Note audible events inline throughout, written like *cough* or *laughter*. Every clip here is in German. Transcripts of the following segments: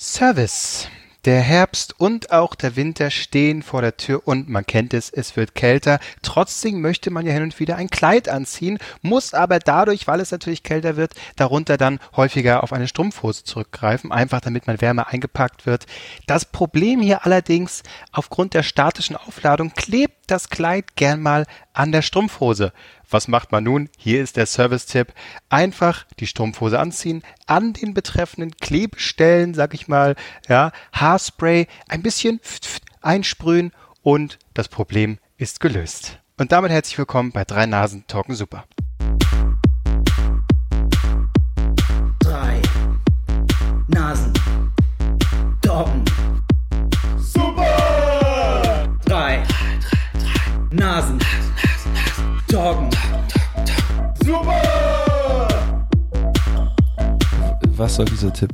Service. Der Herbst und auch der Winter stehen vor der Tür und man kennt es, es wird kälter. Trotzdem möchte man ja hin und wieder ein Kleid anziehen, muss aber dadurch, weil es natürlich kälter wird, darunter dann häufiger auf eine Strumpfhose zurückgreifen, einfach damit man wärmer eingepackt wird. Das Problem hier allerdings, aufgrund der statischen Aufladung klebt das Kleid gern mal an der Strumpfhose. Was macht man nun? Hier ist der Service-Tipp. Einfach die Strumpfhose anziehen, an den betreffenden Klebestellen, sag ich mal, ja, Haarspray, ein bisschen einsprühen und das Problem ist gelöst. Und damit herzlich willkommen bei Drei Nasen Talken Super. Drei Nasen Talken Super! Drei, Nasen Talken Was soll dieser Tipp?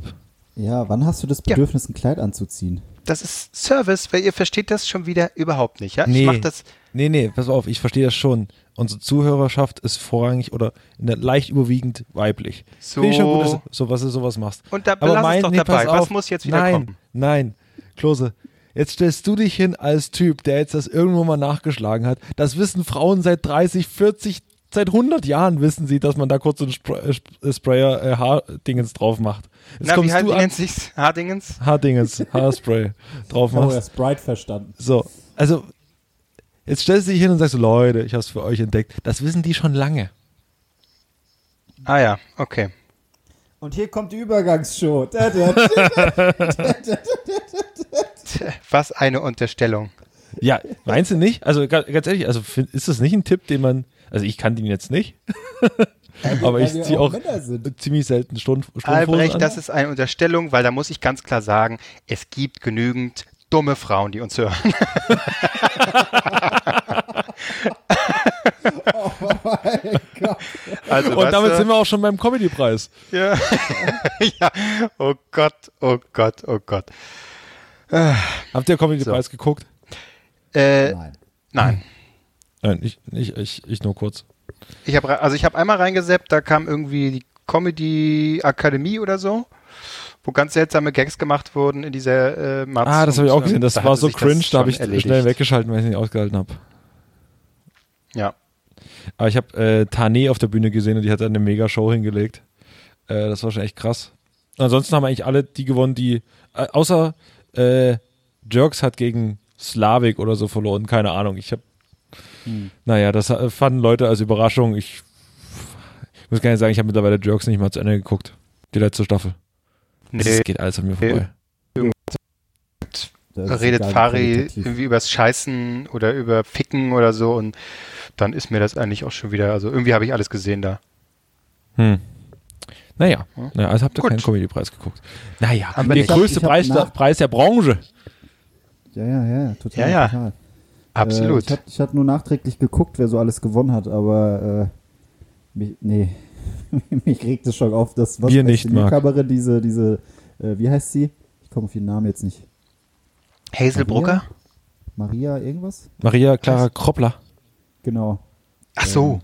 Ja, wann hast du das Ja. Bedürfnis, ein Kleid anzuziehen? Das ist Service, weil ihr versteht das schon wieder überhaupt nicht, ja? Ich Nee. mach das Nee, nee, pass auf, ich verstehe das schon. Unsere Zuhörerschaft ist vorrangig oder in der leicht überwiegend weiblich. so. Finde ich schon gut, dass, so, was du sowas machst. Und da Aber mein, es doch nee, dabei. Was auf. muss jetzt wieder nein, kommen? Nein, Klose, jetzt stellst du dich hin als Typ, der jetzt das irgendwo mal nachgeschlagen hat. Das wissen Frauen seit 30, 40, seit 100 Jahren wissen sie, dass man da kurz so einen Spray, äh, äh, Sprayer äh, Haardingens drauf macht. Jetzt Na, wie kommst heißt du wie an, nennt sich's? Hardingens? Haardingens, Haarspray *laughs* drauf Oh, machst. das Sprite verstanden. So, also jetzt stellst du dich hin und sagst, Leute, ich habe es für euch entdeckt. Das wissen die schon lange. Ah ja, okay. Und hier kommt die Übergangsshow. Da, da, da. *laughs* Was eine Unterstellung. Ja, meinst du nicht? Also ga- ganz ehrlich, also ist das nicht ein Tipp, den man, also ich kann den jetzt nicht, aber ich ziehe auch ziemlich selten Stund, Strumpfhosen Albrecht, an. das ist eine Unterstellung, weil da muss ich ganz klar sagen, es gibt genügend dumme Frauen, die uns hören. *laughs* Oh mein Gott. Also, und damit du, sind wir auch schon beim Comedy-Preis. ja. *laughs* ja, oh Gott, oh Gott, oh Gott. Habt ihr Comedy-Preis geguckt? Äh, Nein. nein. Nein, ich, ich, ich, ich nur kurz. Ich habe also ich habe einmal reingeseppt, da kam irgendwie die Comedy Akademie oder so, wo ganz seltsame Gags gemacht wurden in dieser äh, Matz Ah, das habe ich auch gesehen. Das da war so cringe, da habe ich erledigt. schnell weggeschalten, weil ich es nicht ausgehalten habe. Ja. Aber ich habe äh, Tane auf der Bühne gesehen und die hat eine mega Show hingelegt. Äh, das war schon echt krass. Ansonsten haben eigentlich alle die gewonnen, die, äh, außer äh, Jerks hat gegen Slavik oder so verloren. Keine Ahnung. Ich habe, naja, das äh, fanden Leute als Überraschung. Ich, ich muss gar nicht sagen, ich habe mittlerweile Jerks nicht mal zu Ende geguckt. Die letzte Staffel. Das Nee, geht alles an mir vorbei. Das ist redet Fari irgendwie übers Scheißen oder über Ficken oder so und dann ist mir das eigentlich auch schon wieder, also irgendwie habe ich alles gesehen da. Hm. Naja, Ja. ja, also habt ihr Gut. keinen Comedy-Preis geguckt. Naja, Aber der größte hab Preis, der, Preis der Branche. Ja, ja, ja, total. Ja, ja. Total. Äh, Absolut. ich hatte hab nur nachträglich geguckt, wer so alles gewonnen hat, aber äh, mich, nee, *laughs* mich regt es schon auf, dass was Wir nicht. Newcomerin, diese, diese, äh, wie heißt sie? Ich komme auf ihren Namen jetzt nicht. Hazel Brucker? Maria irgendwas? Maria Clara Kroppler. Genau. Ach so.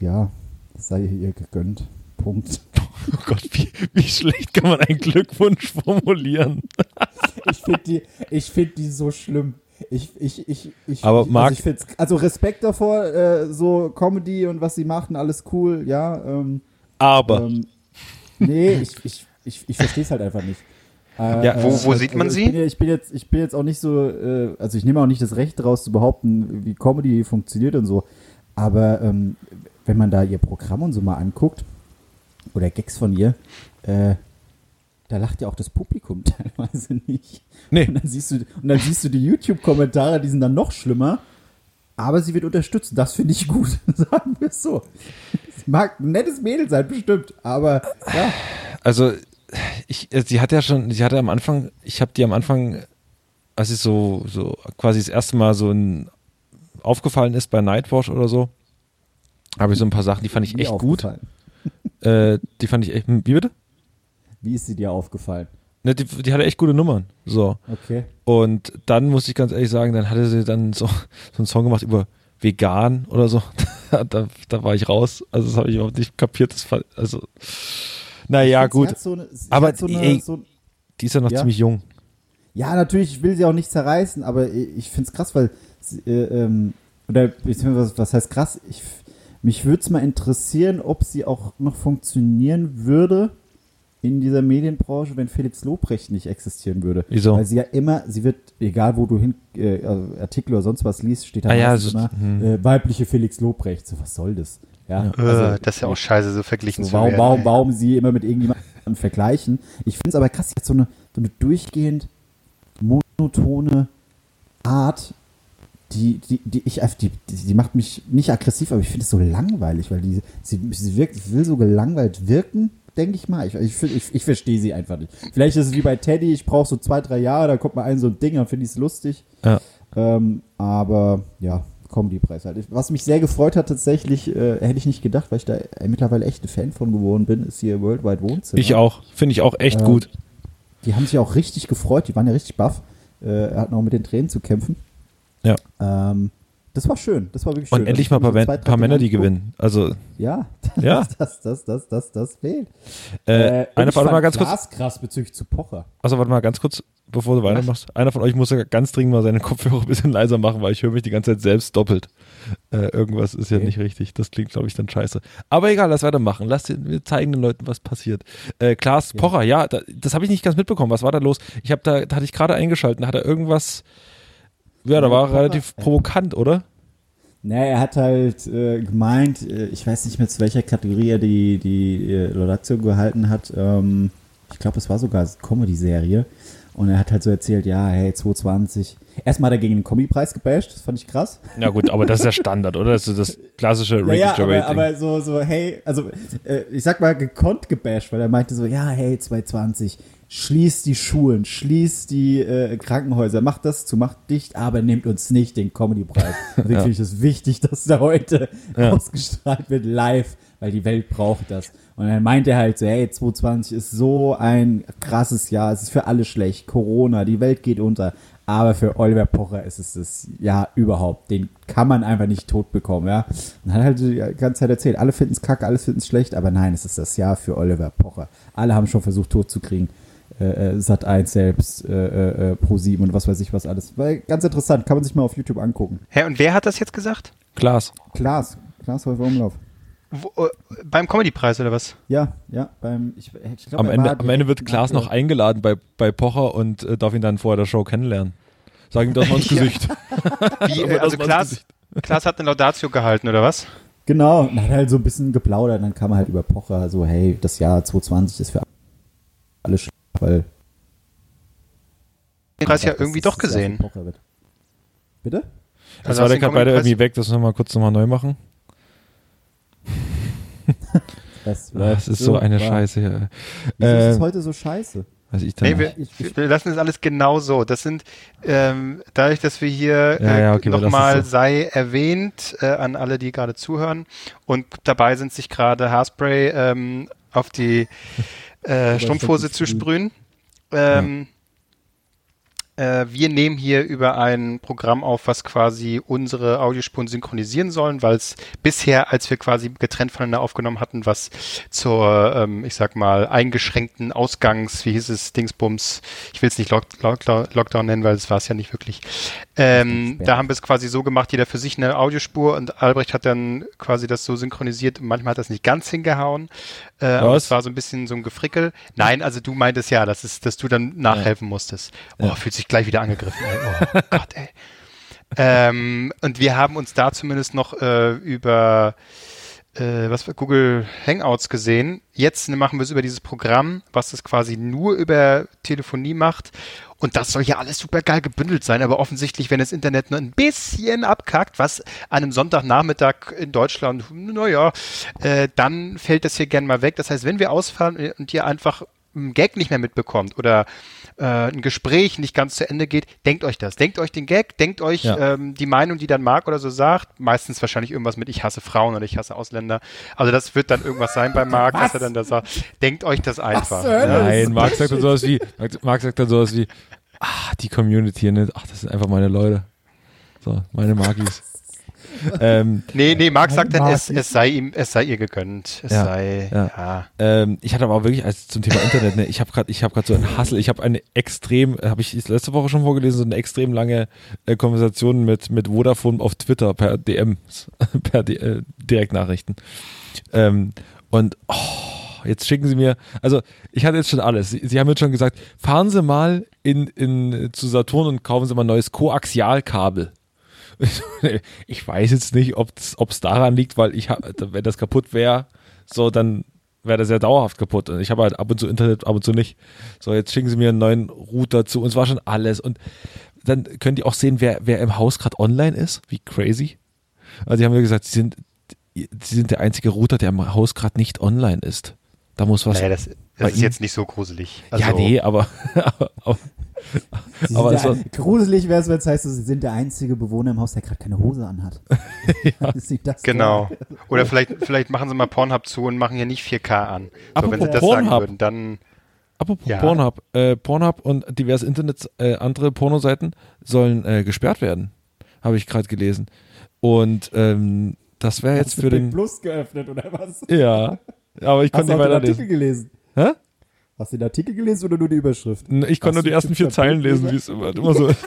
Ja, das sei ihr gegönnt. Punkt. Oh Gott, wie, wie schlecht kann man einen Glückwunsch formulieren? *laughs* Ich finde die, ich find die so schlimm. Ich, ich, ich, ich, Aber ich, Marc- also, also Respekt davor, äh, so Comedy und was sie machen, alles cool, ja. Ähm, Aber. ähm, nee, ich, ich, ich, ich verstehe es halt einfach nicht. Äh, Ja, wo- äh, wo sieht man sie? Bin, ja- ich, bin jetzt, ich bin jetzt auch nicht so, äh, also ich nehme auch nicht das Recht daraus zu behaupten, wie Comedy funktioniert und so. Aber ähm, wenn man da ihr Programm und so mal anguckt, oder Gags von ihr, äh, da lacht ja auch das Publikum *laughs* teilweise nicht. Nee. Und dann siehst du, und dann siehst du die YouTube-Kommentare, die sind dann noch schlimmer. Aber sie wird unterstützt. Das finde ich gut. *laughs* Sagen wir es so. Sie mag ein nettes Mädel sein, bestimmt. Aber ja, Also, ich, äh, sie hat ja schon, sie hatte am Anfang, ich habe die am Anfang, als sie so, so quasi das erste Mal so ein, aufgefallen ist bei Nightwatch oder so, habe ich so ein paar Sachen, die fand ich echt gut. Äh, die fand ich echt, wie bitte? Wie ist sie dir aufgefallen? Ne, die, die hatte echt gute Nummern. So. Okay. Und dann muss ich ganz ehrlich sagen, dann hatte sie dann so, so einen Song gemacht über vegan oder so. *laughs* da, da war ich raus. Also das habe ich überhaupt nicht kapiert. Das fand, also, naja, gut. so eine, Aber, so eine, ey, so, Die ist ja noch Ja. ziemlich jung. Ja, natürlich, ich will sie auch nicht zerreißen, aber ich, finde es krass, weil, äh, ähm, oder beziehungsweise, was, was heißt krass? Ich, mich würde es mal interessieren, ob sie auch noch funktionieren würde in dieser Medienbranche, wenn Felix Lobrecht nicht existieren würde. Wieso? Weil sie ja immer, sie wird, egal wo du hin, äh, Artikel oder sonst was liest, steht da Ah ja, so- immer, hm. äh, weibliche Felix Lobrecht. So, was soll das? Ja, äh, das ist ja auch scheiße, so verglichen so, zu warum, werden. warum, warum sie immer mit irgendjemandem vergleichen. Ich finde es aber krass, sie hat so eine, so eine durchgehend monotone Art, die, die, die ich die, die, die macht mich nicht aggressiv, aber ich finde es so langweilig, weil die, sie, sie wirkt, will so gelangweilt wirken, denke ich mal. Ich, ich, ich, ich verstehe sie einfach nicht. Vielleicht ist es wie bei Teddy, ich brauche so zwei, drei Jahre, da kommt mal ein so ein Ding, dann finde ich es lustig. Ja. Ähm, aber ja, Comedy-Preis halt. Was mich sehr gefreut hat tatsächlich, äh, hätte ich nicht gedacht, weil ich da äh, mittlerweile echt ein Fan von geworden bin, ist hier Worldwide Wohnzimmer. Ich auch. Finde ich auch echt Ja. gut. Die haben sich auch richtig gefreut, die waren ja richtig baff. Äh, hatten auch mit den Tränen zu kämpfen. Ja. Ähm, das war schön, das war wirklich schön. Und endlich Also mal ein paar, paar Männer, die gewinnen. Also. Ja, *laughs* Ja. das, das, das, das, das, das fehlt. äh, und einer fand mal ganz kurz. Klaas krass bezüglich zu Pocher. Also warte mal ganz kurz, bevor du weitermachst. Einer von euch muss ja ganz dringend mal seine Kopfhörer ein bisschen leiser machen, weil ich höre mich die ganze Zeit selbst doppelt. Äh, irgendwas ist ja Okay. nicht richtig. Das klingt, glaube ich, dann scheiße. Aber egal, lass weitermachen. Lass den, wir zeigen den Leuten, was passiert. Äh, Klaas Pocher, ja, da, das habe ich nicht ganz mitbekommen. Was war da los? Ich habe da, da hatte ich gerade eingeschaltet, da hat er irgendwas. Ja, da Ja, war er relativ äh, provokant, oder? Naja, er hat halt äh, gemeint, äh, ich weiß nicht mehr zu welcher Kategorie er die, die äh, Laudatio gehalten hat. Ähm, ich glaube, es war sogar eine Comedy-Serie. Und er hat halt so erzählt, ja, hey, 220. Erstmal hat er gegen den Kombi-Preis gebasht, das fand ich krass. Ja gut, aber das ist ja *laughs* Standard, oder? Das ist das klassische Ja, Ricky ja, aber, Gervais-Ding. aber so, so, hey, also äh, ich sag mal gekonnt gebasht, weil er meinte so, ja, hey, 220, schließt die Schulen, schließt die äh, Krankenhäuser, macht das zu, macht dicht, aber nehmt uns nicht den Comedy-Preis. *laughs* Deswegen finde ich es wichtig, dass der heute Ja. ausgestrahlt wird live, weil die Welt braucht das. Und dann meinte er halt so, hey, 2020 ist so ein krasses Jahr, es ist für alle schlecht, Corona, die Welt geht unter. Aber für Oliver Pocher ist es das Jahr überhaupt. Den kann man einfach nicht tot bekommen, ja. Und hat halt die ganze Zeit erzählt, alle finden es kacke, alle finden es schlecht, aber nein, es ist das Jahr für Oliver Pocher. Alle haben schon versucht, tot zu kriegen. Äh, äh, Sat 1 selbst, äh, äh, Pro 7 und was weiß ich was alles. Weil ganz interessant, kann man sich mal auf YouTube angucken. Hä, und wer hat das jetzt gesagt? Klaas. Klaas, Klaas Häufer Umlauf. Wo, äh, beim Comedy-Preis oder was? Ja, ja, beim, ich, ich glaub, Am Ende, am Ende wird Klaas noch eingeladen bei, bei Pocher und äh, darf ihn dann vor der Show kennenlernen. Sag ihm das mal ins. *laughs* Gesicht. *laughs* Wie, *laughs* äh, also Klaas. Klaas hat eine Laudatio gehalten, oder was? Genau, und hat halt so ein bisschen geplaudert, dann kam er halt über Pocher, so, hey, das Jahr 2020 ist für alle schlecht, weil Den Preis ja das irgendwie doch das gesehen. Bitte? Jetzt Also war der gerade beide irgendwie weg, das müssen wir mal kurz nochmal neu machen. *laughs* Das, Das ist so eine Scheiße hier. Wieso ist es Äh, heute so scheiße? weiß ich dann Nee, wir, wir lassen das alles genau so. Das sind, ähm, dadurch, dass wir hier Ja, ja, okay, wir lassen nochmal es so. sei erwähnt äh, an alle, die gerade zuhören und dabei sind, sich gerade Haarspray ähm, auf die äh, Strumpfhose zu sprühen. Ähm, äh, wir nehmen hier über ein Programm auf, was quasi unsere Audiospuren synchronisieren sollen, weil es bisher, als wir quasi getrennt voneinander aufgenommen hatten, was zur, ähm, ich sag mal, eingeschränkten Ausgangs, wie hieß es, Dingsbums, ich will es nicht Lock, Lock, Lockdown nennen, weil es war es ja nicht wirklich. Ähm, da haben wir es quasi so gemacht, jeder für sich eine Audiospur und Albrecht hat dann quasi das so synchronisiert und manchmal hat das nicht ganz hingehauen. Äh, aber Was? es war so ein bisschen so ein Gefrickel. Nein, also du meintest ja, dass, es, dass du dann nachhelfen musstest. Oh, Ja. fühlt sich gleich wieder angegriffen. Ey. Oh *laughs* Gott, ey. Ähm, und wir haben uns da zumindest noch äh, über äh, was für Google Hangouts gesehen. Jetzt machen wir es über dieses Programm, was das quasi nur über Telefonie macht. Und das soll ja alles super geil gebündelt sein, aber offensichtlich, wenn das Internet nur ein bisschen abkackt, was an einem Sonntagnachmittag in Deutschland, naja, äh, dann fällt das hier gern mal weg. Das heißt, wenn wir ausfallen und ihr einfach einen Gag nicht mehr mitbekommt oder äh, ein Gespräch nicht ganz zu Ende geht, denkt euch das. Denkt euch den Gag, denkt euch Ja. ähm, die Meinung, die dann Marc oder so sagt. Meistens wahrscheinlich irgendwas mit ich hasse Frauen oder ich hasse Ausländer. Also das wird dann irgendwas sein bei Marc, was er dann da sagt. Denkt euch das einfach. Ja. Nein, Marc sagt dann sowas wie, Marc- Marc sagt dann sowas wie, ah, die Community, ne? Ach, das sind einfach meine Leute. So, meine Magis. *laughs* ähm, Nee, nee, Marc sagt dann, es, es sei ihm, es sei ihr gegönnt. Es Ja, sei, ja. ja. ähm, ich hatte aber auch wirklich als zum Thema Internet, ne, ich habe gerade, ich habe gerade so einen Hassel. Ich habe eine extrem, habe ich letzte Woche schon vorgelesen, so eine extrem lange äh, Konversation mit mit Vodafone auf Twitter per DMs, *laughs* per D, äh, Direktnachrichten. Ähm, und oh, jetzt schicken sie mir, also ich hatte jetzt schon alles. Sie, sie haben jetzt schon gesagt, fahren Sie mal in, in zu Saturn und kaufen Sie mal ein neues Koaxialkabel. *laughs* Ich weiß jetzt nicht, ob es daran liegt, weil ich wenn das kaputt wäre, so dann wäre das ja dauerhaft kaputt. Und ich habe halt ab und zu Internet, ab und zu nicht. So, jetzt schicken sie mir einen neuen Router zu und es war schon alles. Und dann können die auch sehen, wer, wer im Haus gerade online ist. Wie crazy. Also die haben mir gesagt, sie sind, sie sind der einzige Router, der im Haus gerade nicht online ist. Da muss was. Naja, das, das ist Ihnen- jetzt nicht so gruselig. Also, ja, nee, aber, *laughs* aber, aber, aber der, gruselig wäre es, wenn es heißt, Sie sind der einzige Bewohner im Haus, der gerade keine Hose anhat. *laughs* *laughs* Das Genau. toll? Oder vielleicht, vielleicht machen sie mal Pornhub zu und machen hier nicht 4K an. So, wenn sie das sagen Pornhub. würden, dann. Apropos Ja. Pornhub, äh, Pornhub und diverse Internet, äh, andere Pornoseiten sollen äh, gesperrt werden, habe ich gerade gelesen. Und ähm, das wäre jetzt Hast du für Big den, Plus geöffnet oder was? ja, aber ich konnte du nicht den Artikel weiterlesen. gelesen? Hä? Hast du den Artikel gelesen oder nur die Überschrift? Ich konnte nur die ersten vier Zeilen lesen, wie es immer, immer so. *laughs*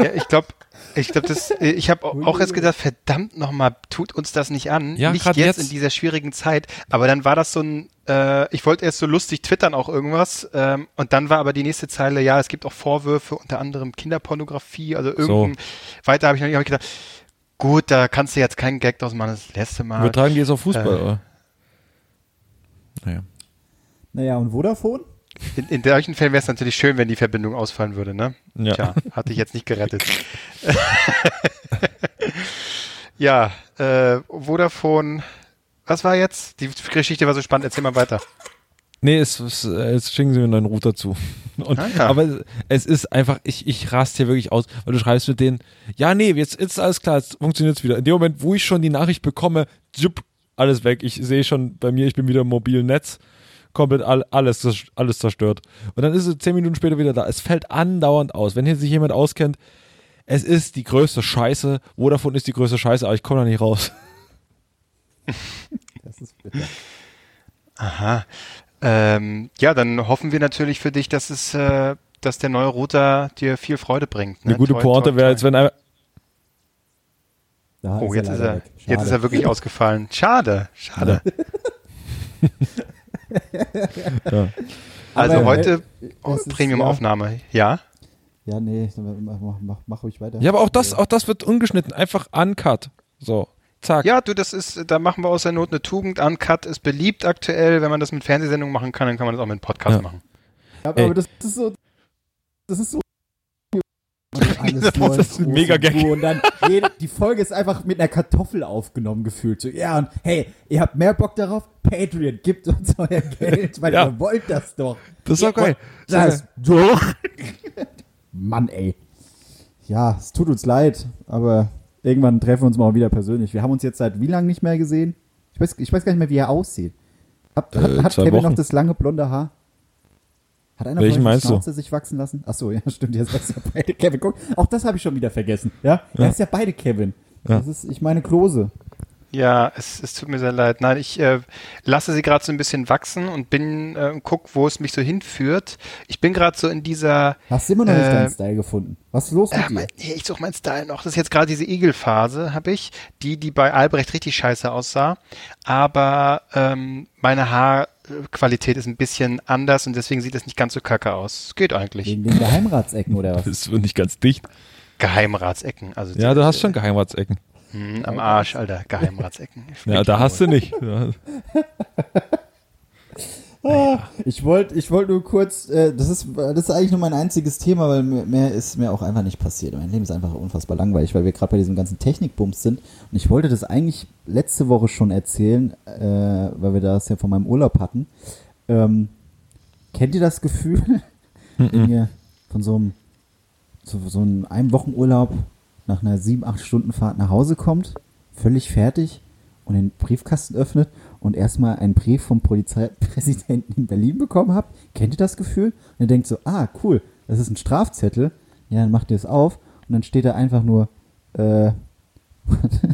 Ja, ich glaube, ich glaube, das, ich habe auch erst gedacht, verdammt nochmal, tut uns das nicht an. Ja, nicht jetzt, jetzt. in dieser schwierigen Zeit. Aber dann war das so ein, äh, ich wollte erst so lustig twittern auch irgendwas. Ähm, und dann war aber die nächste Zeile, ja, es gibt auch Vorwürfe, unter anderem Kinderpornografie, also irgendein, weiter habe ich noch nicht, hab ich gedacht, gut, da kannst du jetzt keinen Gag draus machen, das letzte Mal. Übertragen die jetzt auf Fußball, Äh. oder? Naja. Naja, und Vodafone? In, in solchen Fällen wäre es natürlich schön, wenn die Verbindung ausfallen würde, ne? Ja. Tja, hatte ich jetzt nicht gerettet. *laughs* ja, äh, Vodafone, was war jetzt? Die Geschichte war so spannend, erzähl mal weiter. Nee, es, es, äh, jetzt schicken sie mir einen neuen Router zu. *laughs* Und, Ah, ja. Aber es ist einfach, ich, ich raste hier wirklich aus, weil du schreibst mit denen, ja, nee, jetzt, ist alles klar, jetzt funktioniert's wieder. In dem Moment, wo ich schon die Nachricht bekomme, jupp, alles weg. Ich sehe schon bei mir, ich bin wieder im mobilen Netz, komplett all, alles, alles zerstört. Und dann ist es zehn Minuten später wieder da. Es fällt andauernd aus. Wenn hier sich jemand auskennt, es ist die größte Scheiße. Vodafone ist die größte Scheiße, aber ich komme da nicht raus. *laughs* Das ist bitter. Aha. Ähm, ja, dann hoffen wir natürlich für dich, dass es, äh, dass der neue Router dir viel Freude bringt. Ne? Eine gute Toi, Pointe wäre, als wenn einer, Da Oh, jetzt ist leider er, weg. jetzt ist er wirklich *laughs* ausgefallen. Schade, schade. *laughs* ja. Also Aber, heute äh, oh, Premium-Aufnahme, ja? Ja, nee, mach, mach, mach, ruhig weiter. Ja, aber auch das, auch das wird ungeschnitten, einfach uncut. So, zack. Ja, du, das ist, da machen wir aus der Not eine Tugend. Uncut ist beliebt aktuell. Wenn man das mit Fernsehsendungen machen kann, dann kann man das auch mit einem Podcast Ja. machen. aber, Ey. aber das ist so. Das ist so. Alles Das nur ist ein groß mega und. Und dann jede, die Folge ist einfach mit einer Kartoffel aufgenommen gefühlt. So, ja, und hey, ihr habt mehr Bock darauf? Patreon, gibt uns euer Geld, weil Ja. ihr wollt das doch. Das ist doch geil. Das doch. Mann, ey. Ja, es tut uns leid, aber irgendwann treffen wir uns mal wieder persönlich. Wir haben uns jetzt seit wie lange nicht mehr gesehen? Ich weiß, ich weiß gar nicht mehr, wie er aussieht. Hat, Äh, hat Kevin Wochen. noch das lange blonde Haar? Hat einer Welchen von euch meinst die du? Schnauze sich wachsen lassen? Ach so, ja, *laughs* stimmt. Jetzt ist ja beide Kevin. Guck, auch das habe ich schon wieder vergessen. Ja, Ja. er ist ja beide Kevin. Ja. Das ist, ich meine Klose. Ja, es, es tut mir sehr leid. Nein, ich äh, lasse sie gerade so ein bisschen wachsen und bin äh, guck, wo es mich so hinführt. Ich bin gerade so in dieser Hast du immer noch nicht Äh, deinen Style gefunden? Was ist los mit Ja, dir? mein, nee, ich suche meinen Style noch. Das ist jetzt gerade diese Igelphase, habe ich, die, die bei Albrecht richtig scheiße aussah. Aber ähm, meine Haarqualität ist ein bisschen anders und deswegen sieht es nicht ganz so kacke aus. Es geht eigentlich. Wegen den Geheimratsecken oder was? Das wird nicht ganz dicht. Geheimratsecken. Also Ja, du hast schon Geheimratsecken. Hm, am Arsch, Alter. Geheimratsecken. Ja, da hast du nicht. *laughs* Ja. Ich wollte ich wollt nur kurz, äh, das, ist, das ist eigentlich nur mein einziges Thema, weil mehr, ist mir auch einfach nicht passiert. Mein Leben ist einfach unfassbar langweilig, weil wir gerade bei diesem ganzen Technikbums sind. Und ich wollte das eigentlich letzte Woche schon erzählen, äh, weil wir das ja von meinem Urlaub hatten. Ähm, kennt ihr das Gefühl, wenn ihr von so einem, so, so einem Einwochenurlaub nach einer 7-8 Stunden Fahrt nach Hause kommt, völlig fertig und den Briefkasten öffnet und erstmal einen Brief vom Polizeipräsidenten in Berlin bekommen habt? Kennt ihr das Gefühl? Und ihr denkt so, ah, cool, das ist ein Strafzettel. Ja, dann macht ihr es auf und dann steht da einfach nur, äh, *laughs*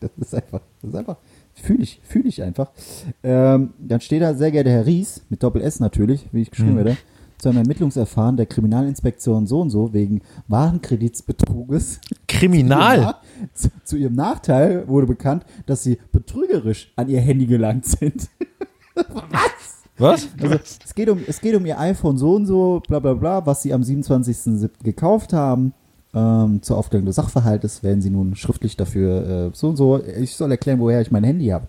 Das ist einfach, das ist einfach, fühle ich, fühle ich einfach. Ähm, dann steht da, sehr geehrter Herr Ries, mit Doppel-S natürlich, wie ich geschrieben Mhm. werde, zu einem Ermittlungsverfahren der Kriminalinspektion so und so wegen Warenkreditsbetruges. Kriminal. Zu, zu ihrem Nachteil wurde bekannt, dass sie betrügerisch an ihr Handy gelangt sind. *laughs* Was? Also es geht, um, es geht um ihr iPhone so und so, bla bla bla, was sie am 27.07. gekauft haben. Ähm, zur Aufklärung des Sachverhaltes werden sie nun schriftlich dafür äh, so und so. Ich soll erklären, woher ich mein Handy habe.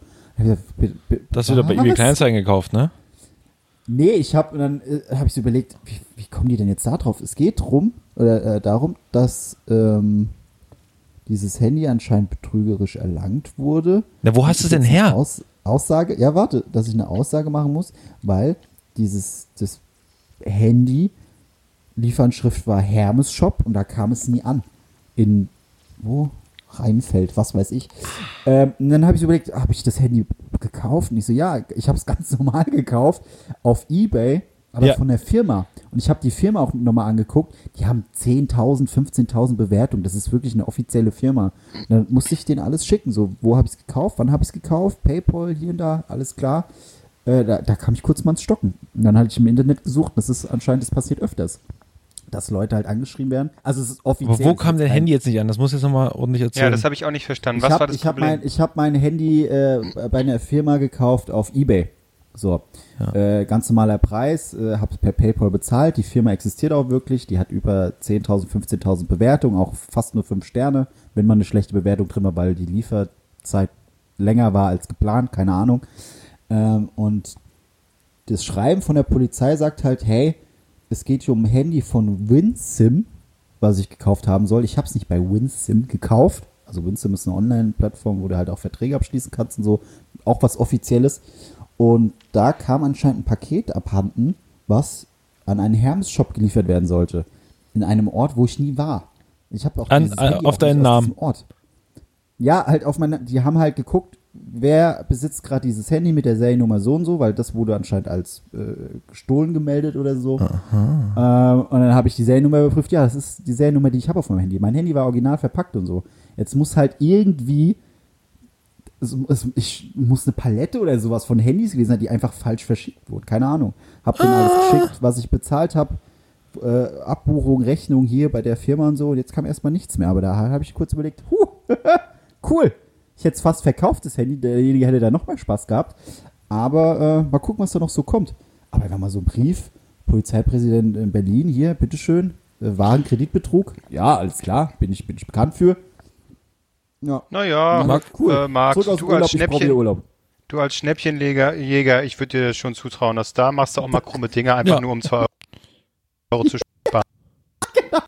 Das wird doch bei eBay Kleinanzeigen gekauft, ne? Nee, ich habe dann äh, habe ich so überlegt, wie, wie kommen die denn jetzt da drauf? Es geht drum, oder, äh, darum, dass ähm, dieses Handy anscheinend betrügerisch erlangt wurde. Na, wo hast du denn her? Aus, Aussage, ja, warte, dass ich eine Aussage machen muss, weil dieses das Handy Liefernschrift war Hermes Shop und da kam es nie an. In wo? Rheinfeld, was weiß ich. Ähm, und dann habe ich so überlegt, habe ich das Handy gekauft? Und ich so, ja, ich habe es *laughs* ganz normal gekauft auf Ebay, aber Ja. von der Firma. Und ich habe die Firma auch nochmal angeguckt. Die haben 10.000, 15.000 Bewertungen. Das ist wirklich eine offizielle Firma. Und dann musste ich denen alles schicken. So, wo habe ich es gekauft? Wann habe ich es gekauft? PayPal, hier und da, alles klar. Äh, da, da kam ich kurz mal ins Stocken. Und dann hatte ich im Internet gesucht. Das ist anscheinend, das passiert öfters. Dass Leute halt angeschrieben werden. Also es ist offiziell. Aber wo es kam dein Handy jetzt nicht an? Das muss jetzt nochmal ordentlich erzählen. Ja, das habe ich auch nicht verstanden. ich Was hab, war das ich hab Problem? mein, ich habe mein Handy äh, bei einer Firma gekauft auf Ebay. So, äh, ganz normaler Preis, äh, habe per PayPal bezahlt. Die Firma existiert auch wirklich. Die hat über 10.000, 15.000 Bewertungen, auch fast nur 5 Sterne, wenn man eine schlechte Bewertung drin war, weil die Lieferzeit länger war als geplant, keine Ahnung. Ähm, und das Schreiben von der Polizei sagt halt, hey, es geht hier um ein Handy von WinSim, was ich gekauft haben soll. Ich habe es nicht bei WinSim gekauft. Also WinSim ist eine Online-Plattform, wo du halt auch Verträge abschließen kannst und so. Auch was Offizielles. Und da kam anscheinend ein Paket abhanden, was an einen Hermes-Shop geliefert werden sollte. In einem Ort, wo ich nie war. Ich habe auch An- dieses äh, Handy auf deinen Namen. Ort. Ja, halt auf meine, die haben halt geguckt, wer besitzt gerade dieses Handy mit der Seriennummer so und so, weil das wurde anscheinend als äh, gestohlen gemeldet oder so. Ähm, und dann habe ich die Seriennummer überprüft. Ja, das ist die Seriennummer, die ich habe auf meinem Handy. Mein Handy war original verpackt und so. Jetzt muss halt irgendwie, es, es, ich muss eine Palette oder sowas von Handys gewesen sein, die einfach falsch verschickt wurden. Keine Ahnung. Hab denen alles geschickt, was ich bezahlt habe. Äh, Abbuchung, Rechnung hier bei der Firma und so. Und jetzt kam erstmal nichts mehr. Aber da habe ich kurz überlegt, huh, *laughs* cool. Ich hätte es fast verkauft, das Handy. Derjenige hätte da noch mehr Spaß gehabt. Aber äh, mal gucken, was da noch so kommt. Aber wenn mal so ein Brief, Polizeipräsident in Berlin, hier, bitteschön, äh, Warenkreditbetrug. Ja, alles klar, bin ich, bin ich bekannt für. Ja, Naja, Marc, cool. äh, Marc, du Urlaub, als Schnäppchen, Urlaub. du als Schnäppchenjäger, Jäger, ich würde dir schon zutrauen, dass da machst du auch mal *laughs* krumme Dinge, einfach Ja. nur um 2 Euro zu *laughs*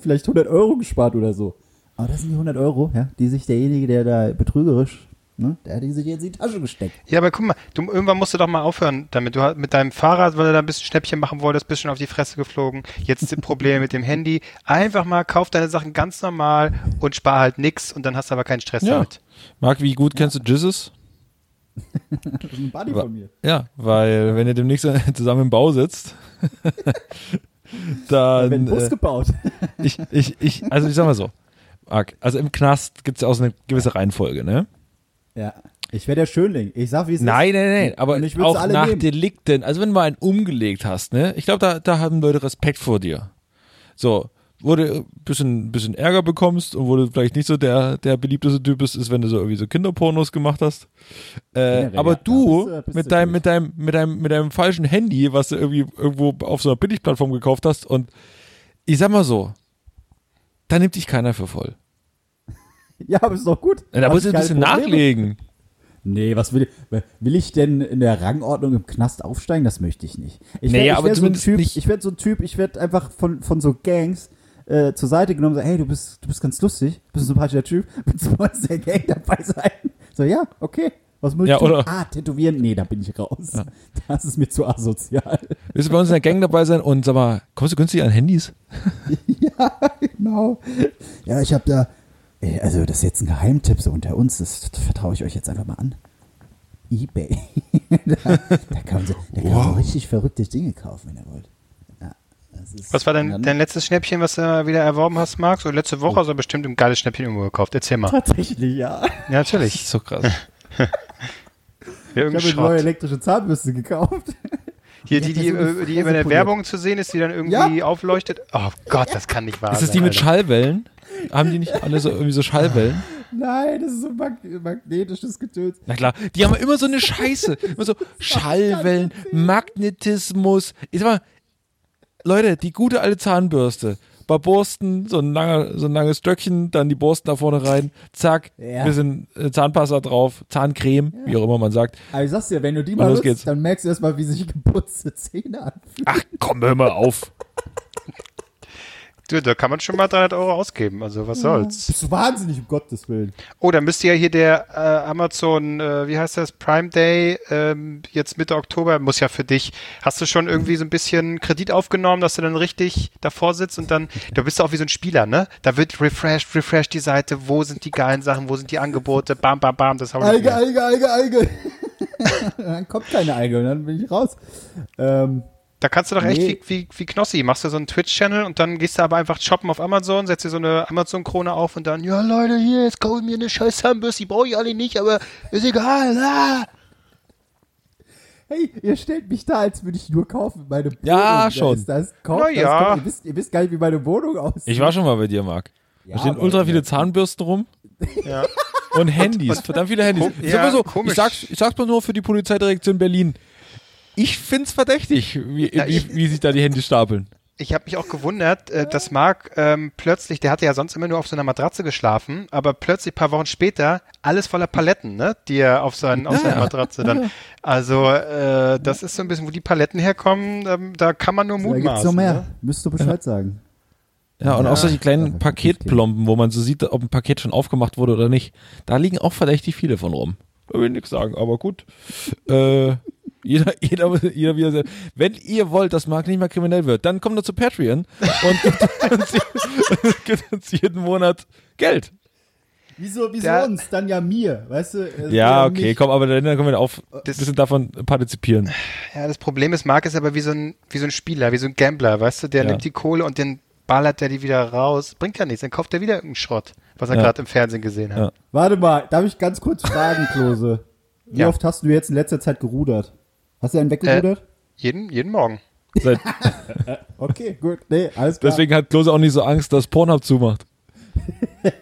Vielleicht 100 Euro gespart oder so. Aber das sind die 100 Euro, ja, die sich derjenige, der da betrügerisch, ne, der hat die sich jetzt in die Tasche gesteckt. Ja, aber guck mal, du, irgendwann musst du doch mal aufhören damit. Du hast mit deinem Fahrrad, weil du da ein bisschen Schnäppchen machen wolltest, bist schon auf die Fresse geflogen. Jetzt sind Probleme mit dem Handy. Einfach mal kauf deine Sachen ganz normal und spar halt nix und dann hast du aber keinen Stress Ja. damit. Marc, wie gut kennst du Jizzes? *laughs* Das ist ein Buddy von mir. Ja, weil wenn ihr demnächst *laughs* zusammen im Bau sitzt, *laughs* Da dann ein Bus äh, gebaut. ich, ich, ich, also ich sag mal so, Marc, also im Knast gibt es ja auch so eine gewisse Reihenfolge, ne? Ja. Ich wäre der Schönling. Ich sag, wie es Nein, ist. nein, nein, aber Und ich auch alle nach nehmen. Delikten, also wenn du mal einen umgelegt hast, ne? Ich glaube, da, da haben Leute Respekt vor dir. So, wo du ein bisschen, bisschen Ärger bekommst und wo du vielleicht nicht so der, der beliebteste Typ bist, ist, wenn du so irgendwie so Kinderpornos gemacht hast. Äh, aber ja, da du, bist du- bist du mit, deinem, durch. mit, deinem, mit, deinem, mit deinem falschen Handy, was du irgendwie irgendwo auf so einer Billigplattform gekauft hast und ich sag mal so, da nimmt dich keiner für voll. *laughs* Ja, aber ist doch gut. Da Hab musst du ich ein bisschen Probleme. nachlegen. Nee, was will ich? Will ich denn in der Rangordnung im Knast aufsteigen? Das möchte ich nicht. Ich Nee, ich aber wär so ein Typ, nicht- ich werde so ein Typ, ich werde einfach von, von so Gangs äh, zur Seite genommen und sagen, hey, du bist, du bist ganz lustig, bist ein sympathischer Typ, *laughs* willst du bei uns in der Gang dabei sein? So, ja, okay. Was muss ich Ja, tun? oder- Ah, tätowieren? Nee, da bin ich raus. Das ist mir zu asozial. Willst du bei uns in der Gang dabei sein und sag mal, kommst du günstig an Handys? *laughs* ja, genau. Ja, ich habe da, also das ist jetzt ein Geheimtipp so unter uns, das, vertraue ich euch jetzt einfach mal an. Ebay. *laughs* da, da kann man, so, da kann man richtig verrückte Dinge kaufen, wenn ihr wollt. Ja, Das ist- Was war dein, dann- dein letztes Schnäppchen, was du wieder erworben hast, Marc? So letzte Woche hast du bestimmt ein geiles Schnäppchen irgendwo gekauft. Erzähl mal. Tatsächlich, ja. Ja, natürlich. Das ist so krass. *laughs* Ich habe eine neue elektrische Zahnbürste gekauft. Hier, die, die, Ja, ist äh, die immer in der. Werbung zu sehen ist, die dann irgendwie aufleuchtet. Oh Gott, das kann nicht wahr Ist sein. das die mit Alter. Schallwellen? Haben die nicht alle so irgendwie so Schallwellen? Nein, das ist so mag magnetisches Gedöns. Na klar, die haben immer so eine Scheiße. Immer so *laughs* Schallwellen, Magnetismus. Ich sag mal, Leute, die gute alte Zahnbürste. Bei Borsten, so ein, langer, so ein langes Stöckchen, dann die Borsten da vorne rein, zack, Ja. bisschen äh, Zahnpasta drauf, Zahncreme, wie auch immer man sagt. Aber ich sag's dir, wenn du die mal nutzt, dann merkst du erstmal, wie sich geputzte Zähne anfühlen. Ach komm, hör mal auf. Du, da kann man schon mal 300 Euro ausgeben. Also was soll's. Bist du wahnsinnig, um Gottes Willen. Oh, dann müsste ja hier der äh, Amazon, äh, wie heißt das, Prime Day, ähm, jetzt Mitte Oktober, muss ja für dich. Hast du schon irgendwie so ein bisschen Kredit aufgenommen, dass du dann richtig davor sitzt und dann, du bist auch wie so ein Spieler, ne? Da wird refreshed, refreshed die Seite, wo sind die geilen Sachen, wo sind die Angebote, bam, bam, bam, das hau ich Alge, mir. Alge, Alge, Alge. *laughs* dann kommt keine Alge und dann bin ich raus. Ähm, Da kannst du doch echt Nee. wie, wie, wie Knossi, machst du so einen Twitch-Channel und dann gehst du aber einfach shoppen auf Amazon, setzt dir so eine Amazon-Krone auf und dann, ja Leute, hier, jetzt kaufe ich mir eine scheiß Zahnbürste, die brauche ich alle nicht, aber ist egal, ah. hey, ihr stellt mich da, als würde ich nur kaufen. Meine Wohnung, Ja, schon. Ist das, kauft, Na das, ja. kauft. Ihr, wisst, ihr wisst gar nicht, wie meine Wohnung aussieht. Ich war schon mal bei dir, Marc. Ja, da stehen aber- ultra viele Zahnbürsten rum Ja. und Handys, verdammt viele Handys. Kom- ich, sag ja, so, ich, sag's, ich sag's mal nur für die Polizeidirektion Berlin. Ich find's verdächtig, wie, Ja, wie, ich- wie sich da die Handys stapeln. Ich habe mich auch gewundert, äh, dass Marc ähm, plötzlich, der hatte ja sonst immer nur auf so einer Matratze geschlafen, aber plötzlich ein paar Wochen später alles voller Paletten, ne, die er auf, seinen, auf Ja, seiner ja. Matratze dann. Also äh, das ist so ein bisschen, wo die Paletten herkommen, ähm, da kann man nur Da gibt's noch mehr. Ne? Müsst du Bescheid sagen. Ja, und Ja. auch solche Ja, kleinen Paketplomben, wo man so sieht, ob ein Paket schon aufgemacht wurde oder nicht. Da liegen auch verdächtig viele von rum. Da will ich nichts sagen, aber gut. äh, jeder, *laughs* jeder, jeder wieder sehr. Wenn ihr wollt, dass Marc nicht mehr kriminell wird, dann kommt er zu Patreon und gibt uns, *laughs* gibt uns jeden Monat Geld. Wieso, wieso Der- uns? Dann ja mir, weißt du? Es Ja, okay, mich. komm, aber dann können wir auf ein Das- bisschen davon partizipieren. Ja, das Problem ist, Marc ist aber wie so ein, wie so ein Spieler, wie so ein Gambler, weißt du, der Ja. nimmt die Kohle und den ballert der die wieder raus. Bringt ja nichts, dann kauft er wieder irgendeinen Schrott, was er Ja. gerade im Fernsehen gesehen hat. Ja. Warte mal, darf ich ganz kurz fragen, Klose? *laughs* Wie Ja. oft hast du jetzt in letzter Zeit gerudert? Hast du einen weggerudert? Jeden, jeden Morgen. Seit, *laughs* Okay, gut. Nee, alles klar. deswegen hat Klose auch nicht so Angst, dass Pornhub zumacht. *laughs*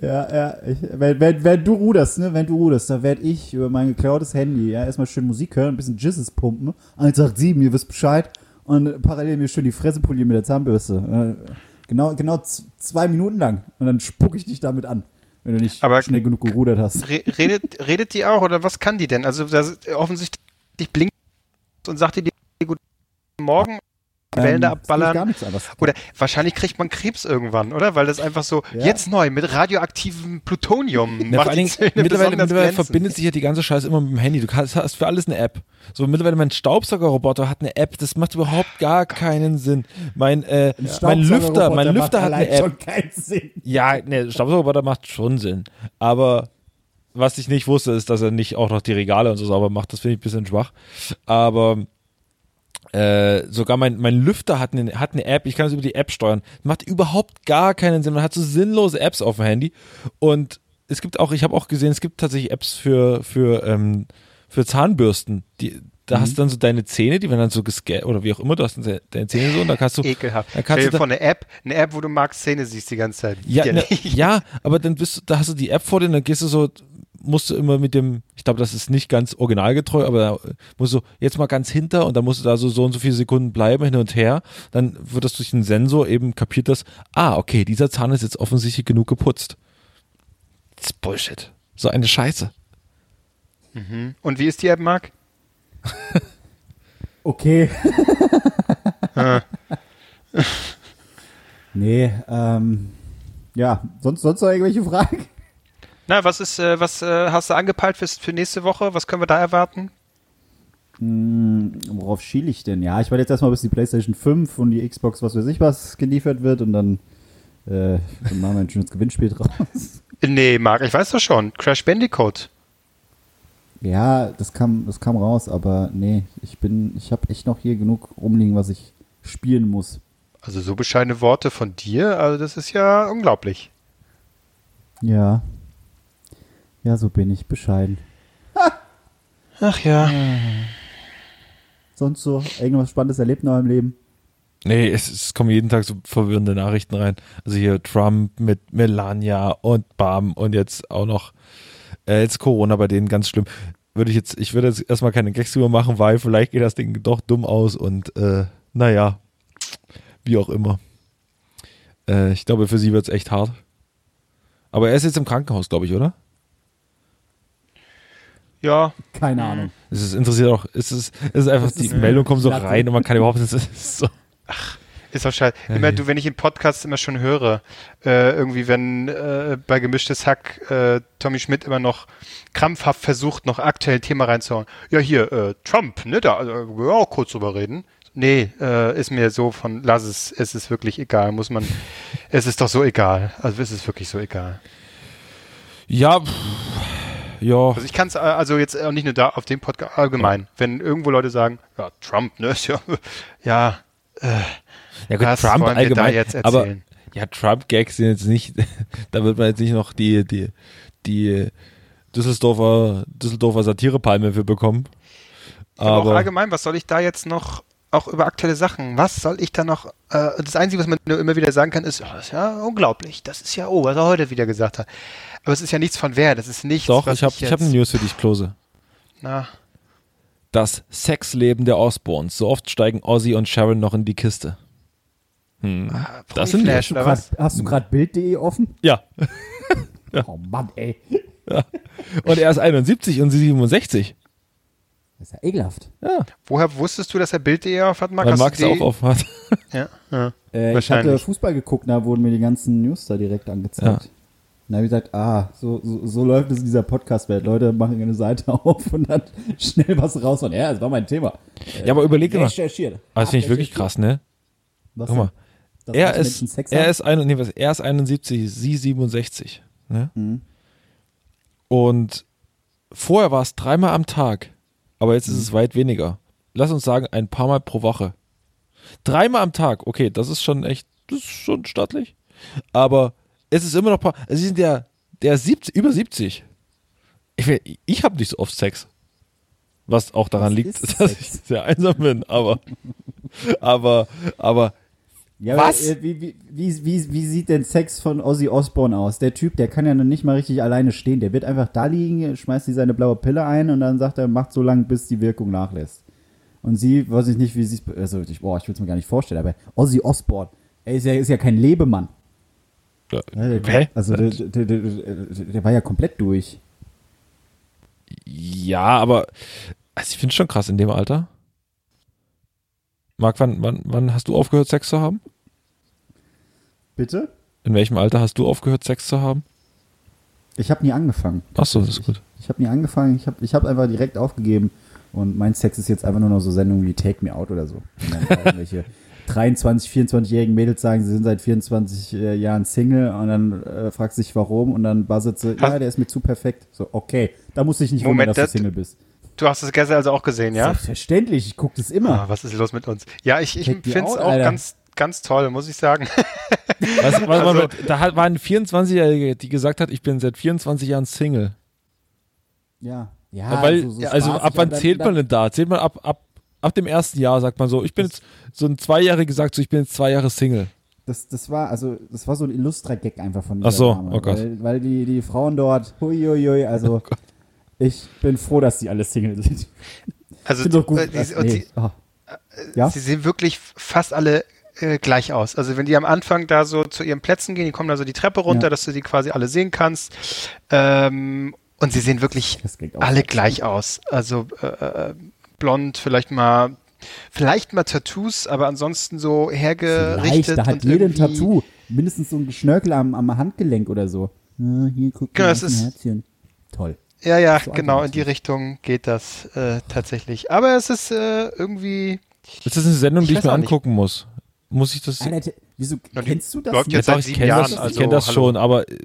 Ja, ja. Ich, wenn, wenn, wenn du ruderst, ne, wenn du ruderst, dann werde ich über mein geklautes Handy, ja, erstmal schön Musik hören, ein bisschen Jizzes pumpen. 187, ihr wisst Bescheid. Und parallel mir schön die Fresse polieren mit der Zahnbürste. Äh, Genau, genau zwei Minuten lang. Und dann spucke ich dich damit an, wenn du nicht Aber- schnell genug gerudert hast. Re redet, redet die auch oder was kann die denn? Also das, offensichtlich blinkt und sagt die dir guten Morgen, Wellen da Ähm, abballern. Oder wahrscheinlich kriegt man Krebs irgendwann, oder? Weil das einfach so, Ja. jetzt neu, mit radioaktivem Plutonium. Ja, macht vor allen Dingen, mittlerweile, mittlerweile verbindet sich ja die ganze Scheiße immer mit dem Handy. Du kannst, hast für alles eine App. So mittlerweile mein Staubsaugerroboter hat eine App. Das macht überhaupt gar keinen Sinn. Mein, äh, Ein mein Lüfter, mein macht Lüfter hat eine App. schon keinen Sinn. Ja, ne, Staubsaugerroboter macht schon Sinn. Aber was ich nicht wusste, ist, dass er nicht auch noch die Regale und so sauber macht. Das finde ich ein bisschen schwach. Aber äh, sogar mein, mein Lüfter hat eine, hat eine App, ich kann es über die App steuern. Macht überhaupt gar keinen Sinn. Man hat so sinnlose Apps auf dem Handy. Und es gibt auch, ich habe auch gesehen, es gibt tatsächlich Apps für, für, ähm, für Zahnbürsten. Die, da hast du dann so deine Zähne, die werden dann so gescannt oder wie auch immer, du hast deine Zähne so und da kannst du. Ekelhaft. Da Stell kannst dir du da, vor, eine App, eine App, wo du Marks Szene siehst die ganze Zeit. ja, ne, ja, aber dann bist du, da hast du die App vor dir und dann gehst du so, musst du immer mit dem, ich glaube, das ist nicht ganz originalgetreu, aber da musst du jetzt mal ganz hinter und dann musst du da so, so und so viele Sekunden bleiben, hin und her. Dann wird das durch den Sensor eben kapiert, dass, ah, okay, dieser Zahn ist jetzt offensichtlich genug geputzt. Das ist Bullshit. So eine Scheiße. Und wie ist die App, Marc? *laughs* Okay. *laughs* *laughs* nee, ähm, ja, sonst, sonst noch irgendwelche Fragen? Na, was ist, äh, was äh, hast du angepeilt für, für nächste Woche? Was können wir da erwarten? Hm, worauf schiele ich denn? Ja, ich warte jetzt erstmal, bis die PlayStation 5 und die Xbox, was weiß ich was, geliefert wird und dann, äh, dann machen wir ein schönes Gewinnspiel draus. *laughs* Nee, Marc, ich weiß das schon. Crash Bandicoot. Ja, das kam, das kam raus, aber nee, ich bin, ich habe echt noch hier genug rumliegen, was ich spielen muss. Also so bescheidene Worte von dir, also das ist ja unglaublich. Ja. Ja, so bin ich bescheiden. Ach ja. Sonst so irgendwas Spannendes erlebt noch im Leben? Nee, es, es kommen jeden Tag so verwirrende Nachrichten rein. Also hier Trump mit Melania und Bam und jetzt auch noch äh, jetzt Corona bei denen ganz schlimm. Würde ich jetzt, ich würde jetzt erstmal keine Gags drüber machen, weil vielleicht geht das Ding doch dumm aus und äh, naja, wie auch immer. Äh, ich glaube, für sie wird es echt hart. Aber er ist jetzt im Krankenhaus, glaube ich, oder? Ja, Keine Ahnung. Es ist interessiert auch, es ist, es ist einfach, Das die ist- Meldung kommt so Latte. rein und man kann überhaupt nicht, es ist so. ist auch scheiße. Immer ja. du, wenn ich im Podcast immer schon höre, äh, irgendwie, wenn äh, bei gemischtes Hack äh, Tommy Schmidt immer noch krampfhaft versucht, noch aktuell ein Thema reinzuhauen. Ja, hier, äh, Trump, ne, da, also, wir auch kurz drüber reden. Nee, äh, ist mir so von, lass es, es ist wirklich egal, muss man, es ist doch so egal. Also es ist wirklich so egal. Ja, pff, ja, Also ich kann es also jetzt auch nicht nur da auf dem Podcast allgemein. Wenn irgendwo Leute sagen, ja, Trump, ne, *laughs* ist ja, ja, ja gut, Trump wollen wir da allgemein, aber ja, Trump-Gags sind jetzt nicht, *laughs* da wird man jetzt nicht noch die, die, die Düsseldorfer, Düsseldorfer Satirepalme für bekommen. Aber, auch Aber, allgemein, was soll ich da jetzt noch, auch über aktuelle Sachen, was soll ich da noch, äh, das Einzige, was man nur immer wieder sagen kann, ist, ja, das ist ja unglaublich, das ist ja, oh, was er heute wieder gesagt hat. Aber es ist ja nichts von Wert, das ist nichts, doch, was ich habe ich hab eine News für dich, Klose. na, Das Sexleben der Osborns. So oft steigen Ozzy und Sharon noch in die Kiste. Hm. Ah, Das sind die. oder was? hast du gerade Bild.de offen? *laughs* Ja. Oh Mann, ey. Und er ist 71 und sie 67. Das ist ja ekelhaft. Ja, Woher wusstest du, dass er Bild.de auf hat, Marc? weil Max die- auch auf hat. Ja, ja. Äh, ich Wahrscheinlich. hatte Fußball geguckt, da wurden mir die ganzen News da direkt angezeigt. Ja. Und da habe ich gesagt, ah, so, so, so läuft es in dieser Podcast-Welt. Leute machen eine Seite *laughs* auf und dann schnell was raus. Und ja, das war mein Thema. Ja, aber überleg dir mal. Recherchiert. Aber das finde ich wirklich krass, ne? Was Guck mal. Er ist, er ist, ein, nee, was, er ist 71, sie 67. Ne? Mhm. Und vorher war es dreimal am Tag, aber jetzt ist Mhm. es weit weniger. Lass uns sagen, ein paar Mal pro Woche. Dreimal am Tag, okay, das ist schon echt, das ist schon stattlich. Aber es ist immer noch, paar, also sie sind ja, der ist 70, über 70. Ich, ich habe nicht so oft Sex. Was auch daran Was liegt, *laughs* dass Sex? ich sehr einsam bin, aber, aber, aber Ja, Was? Aber, äh, wie, wie, wie, wie, sieht denn Sex von Ozzy Osbourne aus? Der Typ, der kann ja noch nicht mal richtig alleine stehen. Der wird einfach da liegen, schmeißt sich seine blaue Pille ein und dann sagt er, macht so lange, bis die Wirkung nachlässt. Und sie, weiß ich nicht, wie sie es, also ich, boah, ich will es mir gar nicht vorstellen, aber Ozzy Osbourne, er ist ja, ist ja kein Lebemann. Hä? Also der, der, der, der, der war ja komplett durch. Ja, aber also ich finde es schon krass in dem Alter. Marc, wann, wann, wann hast du aufgehört, Sex zu haben? Bitte? In welchem Alter hast du aufgehört, Sex zu haben? Ich habe nie angefangen. Ach so, das ist gut. Ich habe nie angefangen, ich habe ich hab einfach direkt aufgegeben und mein Sex ist jetzt einfach nur noch so Sendungen wie Take Me Out oder so. Und dann *laughs* irgendwelche 23, 24-jährigen Mädels sagen, sie sind seit 24 äh, Jahren Single und dann äh, fragt sich warum und dann buzzert sie, ja, der ist mir zu perfekt. So, okay, da muss ich nicht Moment, wundern, dass das- du Single bist. Du hast es gestern also auch gesehen, ja? Selbstverständlich, ich gucke das immer. Ah, was ist los mit uns? Ja, ich, ich finde es auch Alter. ganz, ganz toll, muss ich sagen. *laughs* Was, was, Also- da hat, war eine 24-Jährige, die gesagt hat, ich bin seit 24 Jahren Single. Ja, ja. Weil, so- so also ab wann aber zählt dann- man denn da? Zählt man ab, ab, ab dem ersten Jahr, sagt man so, ich bin jetzt, so ein Zweijähriger gesagt, so ich bin jetzt zwei Jahre Single. Das, das war, also, das war so ein Illustra-Gag einfach von dieser Ach so, Dame. oh Gott. Weil, weil die, die Frauen dort, huiuiui, also, ich bin froh, dass die alle Single sind. Also, doch gut. äh, die, dass- und nee. sie, Ah. ja? sie sehen wirklich fast alle äh, gleich aus. Also wenn die am Anfang da so zu ihren Plätzen gehen, die kommen da so die Treppe runter, Ja. dass du die quasi alle sehen kannst. Ähm, und sie sehen wirklich alle gleich aus. Also äh, äh, blond, vielleicht mal, vielleicht mal Tattoos, aber ansonsten so hergerichtet. Vielleicht, da hat und jeder ein Tattoo. Mindestens so ein Geschnörkel am, am Handgelenk oder so. Ja, hier, guck Genau, mal, das das ist- Herzchen. Toll. Ja, ja, So genau, in die Richtung geht das äh, tatsächlich. Aber es ist äh, irgendwie. Ist das eine Sendung, Ich die ich mir auch nicht. angucken muss? Muss ich das? Alter, wieso Na, kennst du das? läuft jetzt Ja, doch, ich kenne das, ich also, kenn das hallo. schon, aber äh,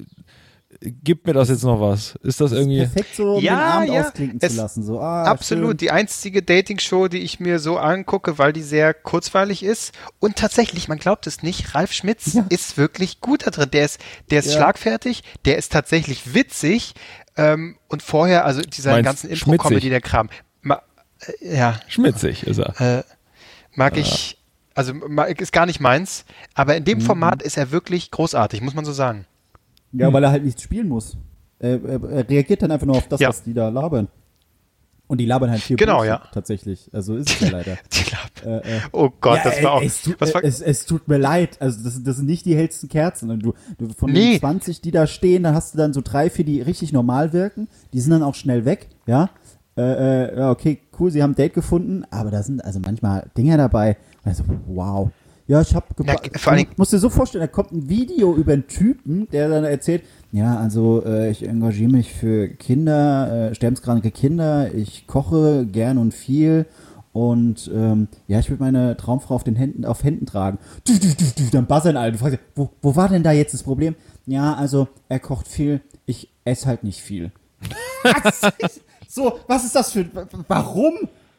gibt mir das jetzt noch was? Ist das irgendwie. Perfekt so, um Ja, den Abend ja, ausklinken es- zu lassen. So, ah, Absolut, schön. die einzige Dating-Show, die ich mir so angucke, weil die sehr kurzweilig ist. Und tatsächlich, man glaubt es nicht, Ralf Schmitz Ja. ist wirklich gut da drin. Der ist, der ist Ja. schlagfertig, der ist tatsächlich witzig. Ähm, und vorher, also dieser Meinst ganzen? Impro-Comedy, der Kram. Ma, äh, ja, Schmitzig ist er. äh, mag ich, also ma, ist gar nicht meins. Aber in Mhm. dem Format ist er wirklich großartig, muss man so sagen. Ja, weil er halt nichts spielen muss. Er, er, er reagiert dann einfach nur auf das, Ja. was die da labern. Und die labern halt viel Genau, Bullshit, ja. Tatsächlich. Also ist es ja leider. *laughs* Die Klappe. Äh, äh. Oh Gott, Ja, das war auch. Es tut, was war, es, es tut mir leid. Also das, das sind nicht die hellsten Kerzen. Und du, du von Nee. den 20, die da stehen, dann hast du dann so drei, vier, die richtig normal wirken. Die sind dann auch schnell weg. Ja. Äh, äh, ja, okay, cool, sie haben ein Date gefunden, aber da sind also manchmal Dinge dabei. Also, wow. Ja, ich hab Na, geba- vor musst dir so vorstellen, da kommt ein Video über einen Typen, der dann erzählt, ja, also äh, ich engagiere mich für Kinder, äh, sterbenskranke Kinder, ich koche gern und viel und ähm, ja, ich würde meine Traumfrau auf den Händen, auf Händen tragen. Du, du, du, du, dann buzzern alle. Du fragst, dich, wo, wo war denn da jetzt das Problem? Ja, also er kocht viel, ich esse halt nicht viel. *laughs* So, was ist das für, warum?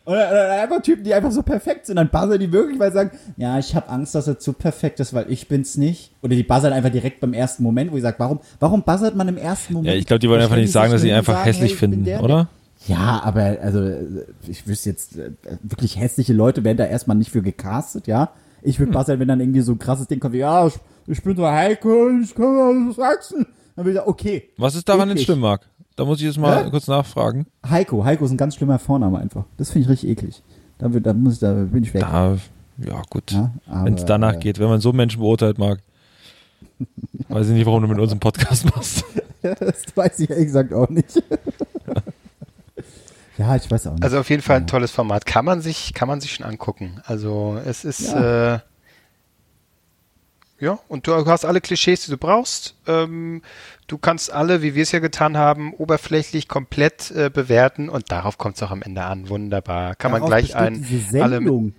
Oder, oder einfach Typen, die einfach so perfekt sind. Dann buzzern die wirklich, weil sie sagen, ja, ich habe Angst, dass er zu perfekt ist, weil ich bin's nicht. Oder die buzzern einfach direkt beim ersten Moment, wo ich sage, warum, warum buzzert man im ersten Moment? Ja, ich glaube, die wollen einfach nicht sagen, dass sie einfach sagen, hässlich hey, finden, der, oder? ja, aber also ich wüsste jetzt, äh, wirklich hässliche Leute werden da erstmal nicht für gecastet, ja. Ich Hm. würde buzzern, wenn dann irgendwie so ein krasses Ding kommt, wie, ja, ich, ich bin so Heiko, ich kann alles wachsen. Dann will ich sagen, okay. Was ist daran Eklig. schlimm, Marc? Da muss ich jetzt mal Hä? kurz nachfragen. Heiko, Heiko ist ein ganz schlimmer Vorname einfach. Das finde ich richtig eklig. Da, wird- da muss ich, da bin ich weg. Da, ja, gut. Ja, Wenn es danach äh, geht, wenn man so Menschen beurteilt, Marc. *laughs* Weiß ich nicht, warum du mit uns einen Podcast machst. *laughs* das weiß ich ehrlich gesagt auch nicht. *laughs* ja, ich weiß auch nicht. Also auf jeden Fall ein tolles Format. Kann man sich, kann man sich schon angucken. Also es ist Ja. äh, ja, und du hast alle Klischees, die du brauchst. Ähm, du kannst alle, wie wir es ja getan haben, oberflächlich komplett äh, bewerten und darauf kommt es auch am Ende an. Wunderbar. Kann man Darauf gleich besteht ein alle mit,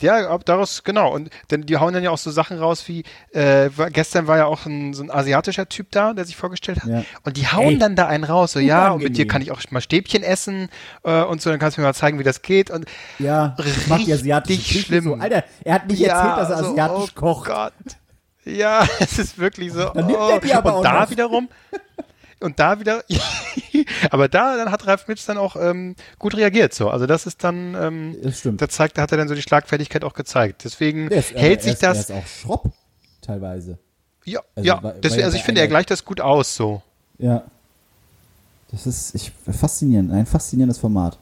ja, ab daraus, genau. Und denn die hauen dann ja auch so Sachen raus wie, äh, gestern war ja auch ein, so ein asiatischer Typ da, der sich vorgestellt hat. Ja. Und die hauen Ey, dann da einen raus, so, ja, und mit dir kann ich auch mal Stäbchen essen äh, und so, dann kannst du mir mal zeigen, wie das geht. Und Ja, das macht die asiatische richtig schlimm. So. Alter, er hat nicht erzählt, dass er so, asiatisch oh kocht. Gott. Ja, *laughs* es ist wirklich so. Dann nimmt oh. er die aber und auch da noch. wiederum. *laughs* Und da wieder, *laughs* aber da dann hat Ralf Mitsch dann auch ähm, gut reagiert. So, also das ist dann, ähm, Das stimmt. da zeigt, da hat er dann so die Schlagfertigkeit auch gezeigt. Deswegen ist, aber hält er sich ist, Er das. ist auch schropp, teilweise. Ja, Also, ja. weil- Deswegen, also ich finde, er gleicht das gut aus. So. Ja. Das ist ich, faszinierend, ein faszinierendes Format.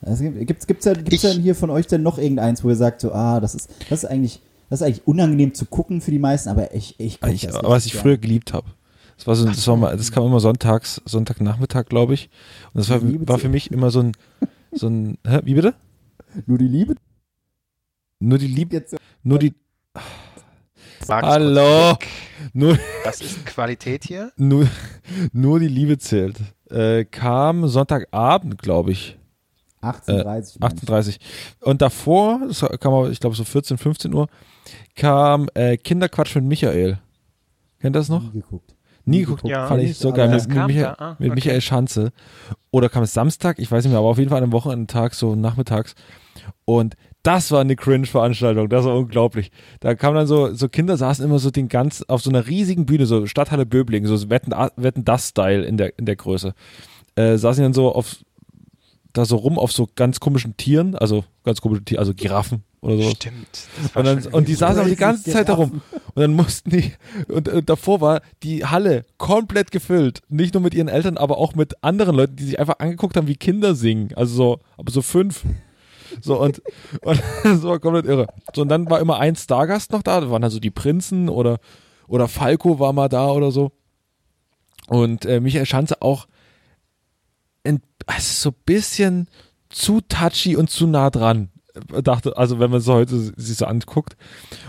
Also, gibt's, gibt's, ja, gibt's Ich- denn hier von euch denn noch irgendeins, wo ihr sagt, so, ah, das ist, das ist eigentlich, das ist eigentlich unangenehm zu gucken für die meisten, aber ich, ich guck Ich, das was ich richtig früher geliebt habe. Das war so, das war mal, das kam immer sonntags, Sonntagnachmittag, glaube ich. Und das war, war für mich immer so ein, so ein, hä, wie bitte? gern. Nur die Liebe Nur die Liebe, jetzt. nur die, Sag es Hallo. nur, Das ist Qualität hier. nur, *laughs* nur die Liebe zählt. Äh, kam Sonntagabend, glaube ich. 18.30 meine ich. 38. Und davor, das kam aber, ich glaube so 14, 15 Uhr, kam äh, Kinderquatsch mit Michael. Kennt ihr das noch? Nie geguckt. Nie geguckt, Ja. fand ich so geil. das Mit, mit, kam Michael, ah, mit okay. Michael Schanze. Oder kam es Samstag, ich weiß nicht mehr, aber auf jeden Fall an einem Wochenendtag, so nachmittags. Und das war eine Cringe-Veranstaltung, das war unglaublich. Da kamen dann so, so Kinder saßen immer so den ganz, auf so einer riesigen Bühne, so Stadthalle Böblingen, so Wetten, Wetten das Style in der, in der Größe. Äh, saßen dann so auf, da so rum auf so ganz komischen Tieren, also ganz komische Tiere, also Giraffen oder so. Stimmt. Und, dann, und die saßen aber die ganze Zeit darum. Und dann mussten die, und, und davor war die Halle komplett gefüllt. Nicht nur mit ihren Eltern, aber auch mit anderen Leuten, die sich einfach angeguckt haben, wie Kinder singen. Also so, aber so fünf. So und, und *laughs* das war komplett irre. So, und dann war immer ein Stargast noch da, da waren also die Prinzen oder, oder Falco war mal da oder so. Und äh, Michael Schanze auch so ein bisschen zu touchy und zu nah dran. Dachte, also wenn man es heute sich so anguckt.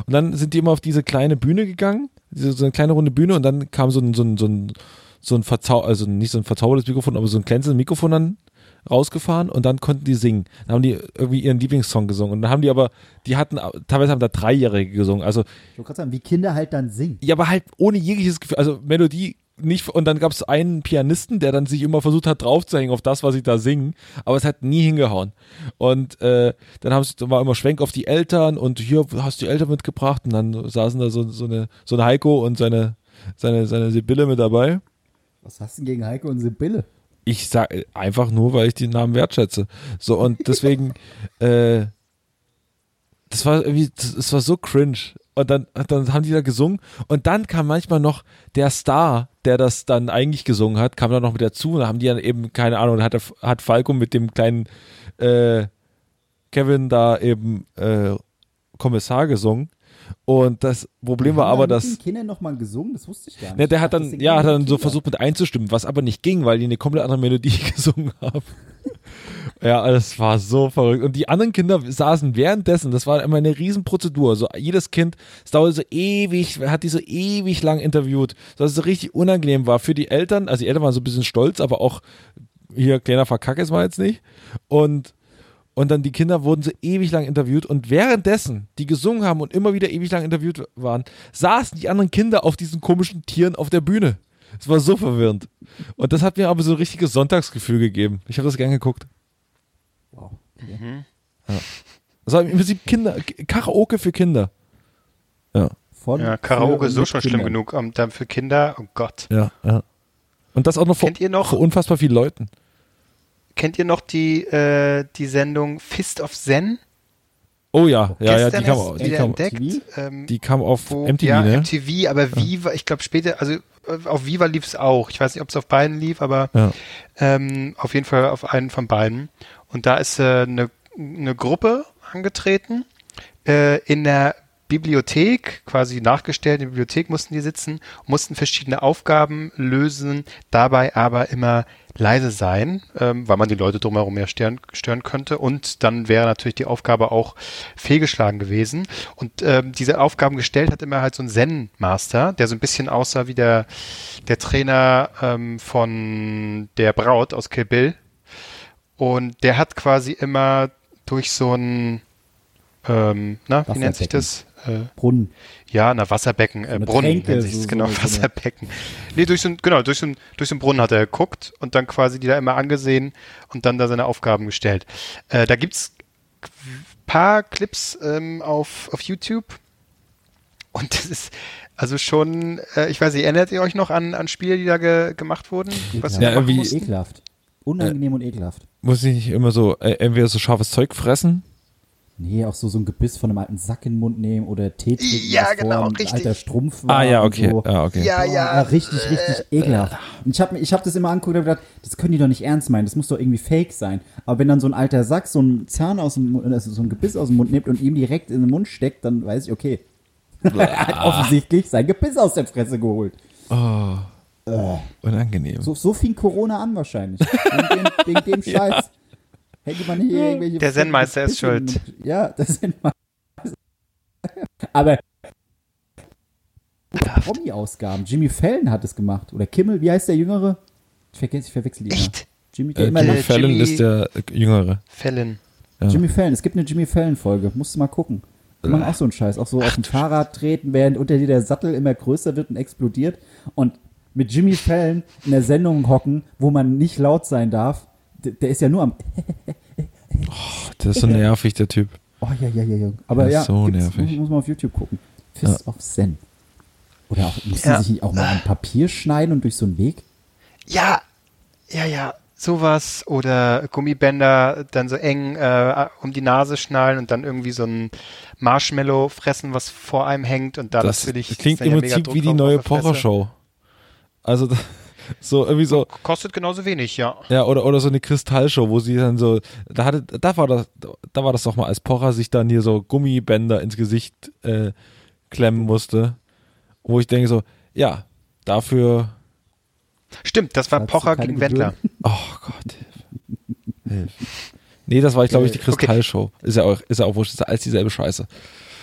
Und dann sind die immer auf diese kleine Bühne gegangen, diese, so eine kleine runde Bühne und dann kam so ein, so ein, so ein, so ein Verzau also nicht so ein verzaubertes Mikrofon, aber so ein glänzendes Mikrofon dann rausgefahren und dann konnten die singen. Dann haben die irgendwie ihren Lieblingssong gesungen. Und dann haben die aber, die hatten, teilweise haben da Dreijährige gesungen. Also Ich wollte gerade sagen, wie Kinder halt dann singen. ja, aber halt ohne jegliches Gefühl, also Melodie nicht, und dann gab es einen Pianisten, der dann sich immer versucht hat draufzuhängen auf das, was ich da singen, aber es hat nie hingehauen. Und äh, dann haben sie, war immer Schwenk auf die Eltern und hier hast du die Eltern mitgebracht und dann saßen da so, so eine so ein Heiko und seine seine seine Sibylle mit dabei. Was hast du denn gegen Heiko und Sibylle? Ich sag einfach nur, weil ich den Namen wertschätze. So und deswegen, *laughs* äh, das war irgendwie, das, das war so cringe. Und dann, dann haben die da gesungen und dann kam manchmal noch der Star, der das dann eigentlich gesungen hat, kam dann noch mit dazu und da haben die dann eben, keine Ahnung, dann hat, hat Falco mit dem kleinen äh, Kevin da eben äh, Kommissar gesungen. Und das Problem war aber, da mit dass. den Kindern nochmal gesungen? Das wusste ich gar nicht. Ja, der hat dann, ja, hat dann so versucht mit einzustimmen, was aber nicht ging, weil die eine komplett andere Melodie *laughs* gesungen haben. *laughs* ja, das war so verrückt. Und die anderen Kinder saßen währenddessen, das war immer eine Riesenprozedur. So jedes Kind, es dauerte so ewig, hat die so ewig lang interviewt, dass es so richtig unangenehm war für die Eltern. Also die Eltern waren so ein bisschen stolz, aber auch hier kleiner Verkack ist mal jetzt nicht. Und und dann die Kinder wurden so ewig lang interviewt und währenddessen die gesungen haben und immer wieder ewig lang interviewt waren, saßen die anderen Kinder auf diesen komischen Tieren auf der Bühne. Es war so verwirrend. Und das hat mir aber so ein richtiges Sonntagsgefühl gegeben. Ich habe das gern geguckt. Wow. Das war im Prinzip Kinder, Karaoke für Kinder. Ja, Von, Ja, Karaoke ist so schon schlimm Kindern. genug. Und dann für Kinder, oh Gott. ja, ja. Und das auch noch vor, noch- vor unfassbar vielen Leuten. Kennt ihr noch die, äh, die Sendung Fist of Zen? Oh ja, ja, ja, die kam, erst au- die kam, entdeckt. TV? Ähm, die kam auf wo, MTV, ja, ne? MTV, aber Viva, ich glaube später, also äh, auf Viva lief es auch. Ich weiß nicht, ob es auf beiden lief, aber Ja. ähm, auf jeden Fall auf einen von beiden. Und da ist äh, eine, eine Gruppe angetreten äh, in der Bibliothek, quasi nachgestellt, in der Bibliothek mussten die sitzen, mussten verschiedene Aufgaben lösen, dabei aber immer leise sein, ähm, weil man die Leute drumherum ja stören, stören könnte. Und dann wäre natürlich die Aufgabe auch fehlgeschlagen gewesen. Und ähm, diese Aufgaben gestellt hat immer halt so ein Zen-Master, der so ein bisschen aussah wie der, der Trainer ähm, von der Braut aus Kill Bill. Und der hat quasi immer durch so ein, ähm, na, wie nennt sich das? Äh, Brunnen. ja, na, Wasserbecken, äh, eine Brunnen Tränke, nennt sich so- das, genau, so- so eine- Wasserbecken. Nee, durch so ein, genau, durch so ein, durch so einen Brunnen hat er geguckt und dann quasi die da immer angesehen und dann da seine Aufgaben gestellt. Äh, da gibt's paar Clips ähm, auf, auf YouTube und das ist also schon, äh, ich weiß nicht, erinnert ihr euch noch an, an Spiele, die da ge, gemacht wurden? Was Ja, machen wie- mussten? Ekelhaft. Unangenehm und ekelhaft. Muss ich nicht immer so äh, entweder so scharfes Zeug fressen? Nee, auch so, so ein Gebiss von einem alten Sack in den Mund nehmen oder Tee trinken, Ja, genau, richtig. alter Strumpf war. Ah ja, okay. So. Ja, okay. Ja, Boah, ja. richtig, richtig ekelhaft. Und ich habe ich hab das immer angeguckt und hab gedacht, das können die doch nicht ernst meinen, das muss doch irgendwie fake sein. Aber wenn dann so ein alter Sack so einen Zahn aus dem Mund, also so ein Gebiss aus dem Mund nimmt und ihm direkt in den Mund steckt, dann weiß ich, okay. *laughs* er hat offensichtlich sein Gebiss aus der Fresse geholt. Unangenehm. So, so fing Corona an wahrscheinlich. Wegen dem, wegen dem *laughs* Scheiß. Hätte man hier irgendwelche Der Zen-Meister ist schuld. Ja, der Zen-Meister. Aber Promi-Ausgaben. Jimmy Fallon hat es gemacht. Oder Kimmel, wie heißt der Jüngere? Ich vergesse, ich verwechsel die immer. Echt? Jimmy, Äh, Jimmy der Fallon Jimmy- ist der äh, Jüngere. Fällen. Ja. Jimmy Fallon, es gibt eine Jimmy Fallon-Folge. Musst du mal gucken. Die machen auch so einen Scheiß. Auch so auf dem Fahrrad treten, während unter dir der Sattel immer größer wird und explodiert. Und mit Jimmy Fallon in der Sendung hocken, wo man nicht laut sein darf. Der, der ist ja nur am. *laughs* Der ist so nervig, der Typ. Oh ja, ja, ja, ja. Aber Das ist ja, so nervig. Muss, muss man auf YouTube gucken. Fist of Zen. Oder auch, müssen Ja. sie sich nicht auch mal ein Papier schneiden und durch so einen Weg? Ja, ja, ja, sowas oder Gummibänder dann so eng äh, um die Nase schnallen und dann irgendwie so ein Marshmallow fressen, was vor einem hängt und da Das natürlich klingt ist dann im ja Prinzip wie die neue. Pocher-Show. Also da- so irgendwie so, Kostet genauso wenig, ja. ja, oder, oder so eine Kristallshow, wo sie dann so, da hatte, da war das, da war das doch mal, als Pocher sich dann hier so Gummibänder ins Gesicht äh, klemmen musste. Wo ich denke so, ja, dafür, Stimmt, das war Pocher gegen Wendler. Oh Gott, hilf. Nee, das war, ich glaube ich, die Okay. Kristallshow. Ist ja auch, ist ja auch wurscht, ist ja alles dieselbe Scheiße.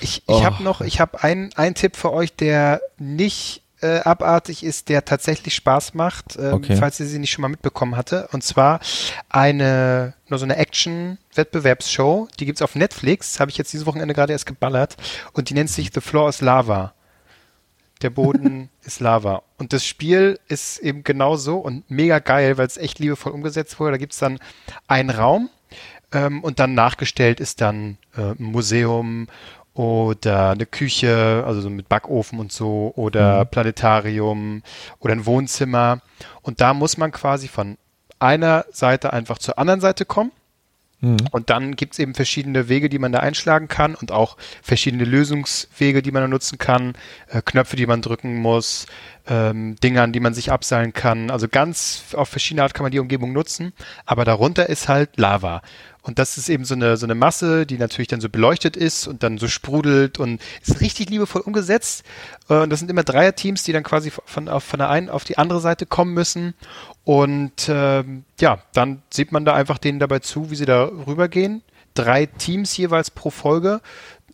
Ich, ich Oh. habe noch, ich habe einen Tipp für euch, der nicht äh, abartig ist, der tatsächlich Spaß macht, ähm, Okay. falls ihr sie nicht schon mal mitbekommen hatte. Und zwar eine, nur so eine Action-Wettbewerbsshow, die gibt's auf Netflix, habe ich jetzt dieses Wochenende gerade erst geballert und die nennt sich The Floor is Lava. der Boden *laughs* ist Lava. Und das Spiel ist eben genau so und mega geil, weil es echt liebevoll umgesetzt wurde. Da gibt's dann einen Raum ähm, und dann nachgestellt ist dann äh, ein Museum oder eine Küche, also so mit Backofen und so, oder Planetarium oder ein Wohnzimmer. Und da muss man quasi von einer Seite einfach zur anderen Seite kommen. Und dann gibt's eben verschiedene Wege, die man da einschlagen kann und auch verschiedene Lösungswege, die man da nutzen kann, äh, Knöpfe, die man drücken muss, ähm, Dinge, an die man sich abseilen kann. Also ganz auf verschiedene Art kann man die Umgebung nutzen, aber darunter ist halt Lava. Und das ist eben so eine, so eine Masse, die natürlich dann so beleuchtet ist und dann so sprudelt und ist richtig liebevoll umgesetzt. Äh, Und das sind immer Dreierteams, die dann quasi von, von der einen auf die andere Seite kommen müssen. Und ähm, ja, dann sieht man da einfach denen dabei zu, wie sie da rübergehen. Drei Teams jeweils pro Folge.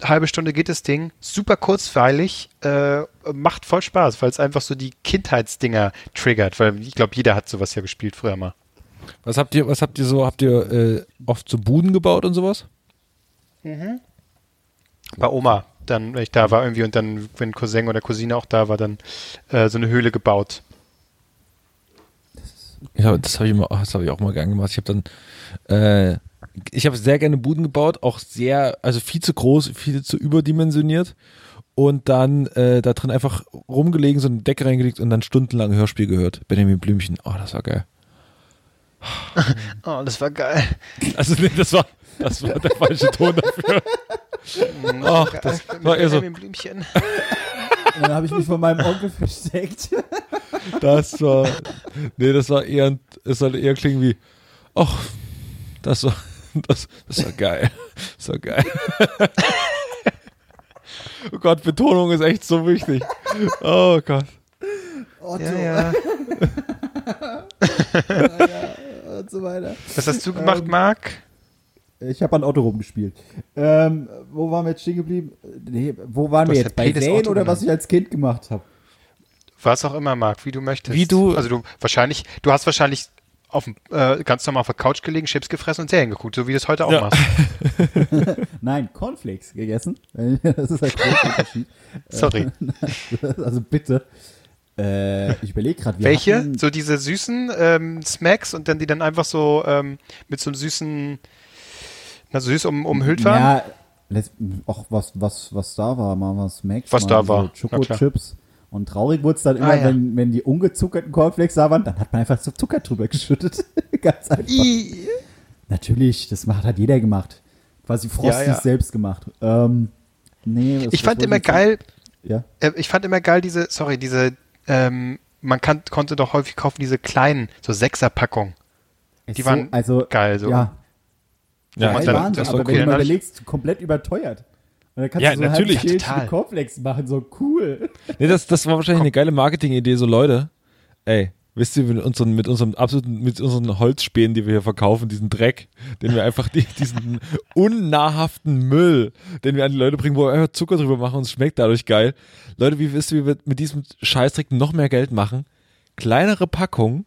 Halbe Stunde geht das Ding. Super kurzweilig. Äh, macht voll Spaß, weil es einfach so die Kindheitsdinger triggert. Weil ich glaube, jeder hat sowas ja gespielt früher mal. Was habt ihr, was habt ihr so, habt ihr äh, oft so Buden gebaut und sowas? Bei Oma, dann, wenn ich da war irgendwie und dann, wenn Cousin oder Cousine auch da war, dann äh, so eine Höhle gebaut. Ja, das habe ich, das hab ich auch mal gern gemacht. Ich habe dann, äh, ich habe sehr gerne Buden gebaut, auch sehr, also viel zu groß, viel zu überdimensioniert und dann äh, da drin einfach rumgelegen, so eine Decke reingelegt und dann stundenlang Hörspiel gehört. Benjamin Blümchen, oh, das war geil. Oh, das war geil. Also nee, das war, das war der falsche Ton dafür. Ach, das war eher so, Blümchen. Und dann habe ich mich von meinem Onkel versteckt. das war, nee, das war eher, ein- es sollte eher klingen wie, ach, das war, das, das war geil, das war geil. Oh Gott, Betonung ist echt so wichtig. Oh Gott. Otto Ja, ja. *laughs* und so weiter. Was hast du gemacht, Ähm, Marc? Ich habe an Otto rumgespielt. Ähm, wo waren wir jetzt stehen geblieben? Nee, wo waren Du wir jetzt? Bei Zane oder was ich als Kind gemacht habe? Was auch immer, Marc, wie du möchtest. Wie du- Also du wahrscheinlich, du hast wahrscheinlich auf äh, ganz normal auf der Couch gelegen, Chips gefressen und Serien geguckt, so wie du es heute auch Ja. machst. *laughs* Nein, Cornflakes gegessen. *laughs* Das ist ein großer Unterschied. Sorry. *laughs* Also bitte. Äh, ich überlege gerade, Welche? Hatten, So diese süßen ähm, Smacks und dann die dann einfach so ähm, mit so einem süßen, na süß um, umhüllt waren? Ja, auch was, was, was da war, mal was Max. Was da so war. Schokochips. Und traurig wurde es dann immer, Ah, ja. wenn, wenn die ungezuckerten Cornflakes da waren, dann hat man einfach so Zucker drüber *laughs* geschüttet. Ganz einfach. I. Natürlich, das macht, hat jeder gemacht. Quasi Frosties ja. selbst gemacht. Ähm, nee, was- Ich was fand immer geil, Ja. äh, ich fand immer geil diese, sorry, diese, ähm, man kann, konnte doch häufig kaufen diese kleinen, so Sechserpackungen. Die so, waren also, geil, so. Ja, Ja, geil dann- waren sie, das aber war wenn du mal Dann- überlegst, komplett überteuert. Und dann kannst Ja, du so natürlich. halb Ja, total. Cornflakes machen, so cool. Nee, das, das war wahrscheinlich eine geile Marketingidee, so Leute. Ey, wisst ihr, mit unseren, mit unserem absoluten, mit unseren Holzspänen, die wir hier verkaufen, diesen Dreck, den wir einfach, die, diesen *laughs* unnahrhaften Müll, den wir an die Leute bringen, wo wir einfach Zucker drüber machen und es schmeckt dadurch geil. Leute, wie wisst ihr, wie wir mit diesem Scheißdreck noch mehr Geld machen? Kleinere Packungen,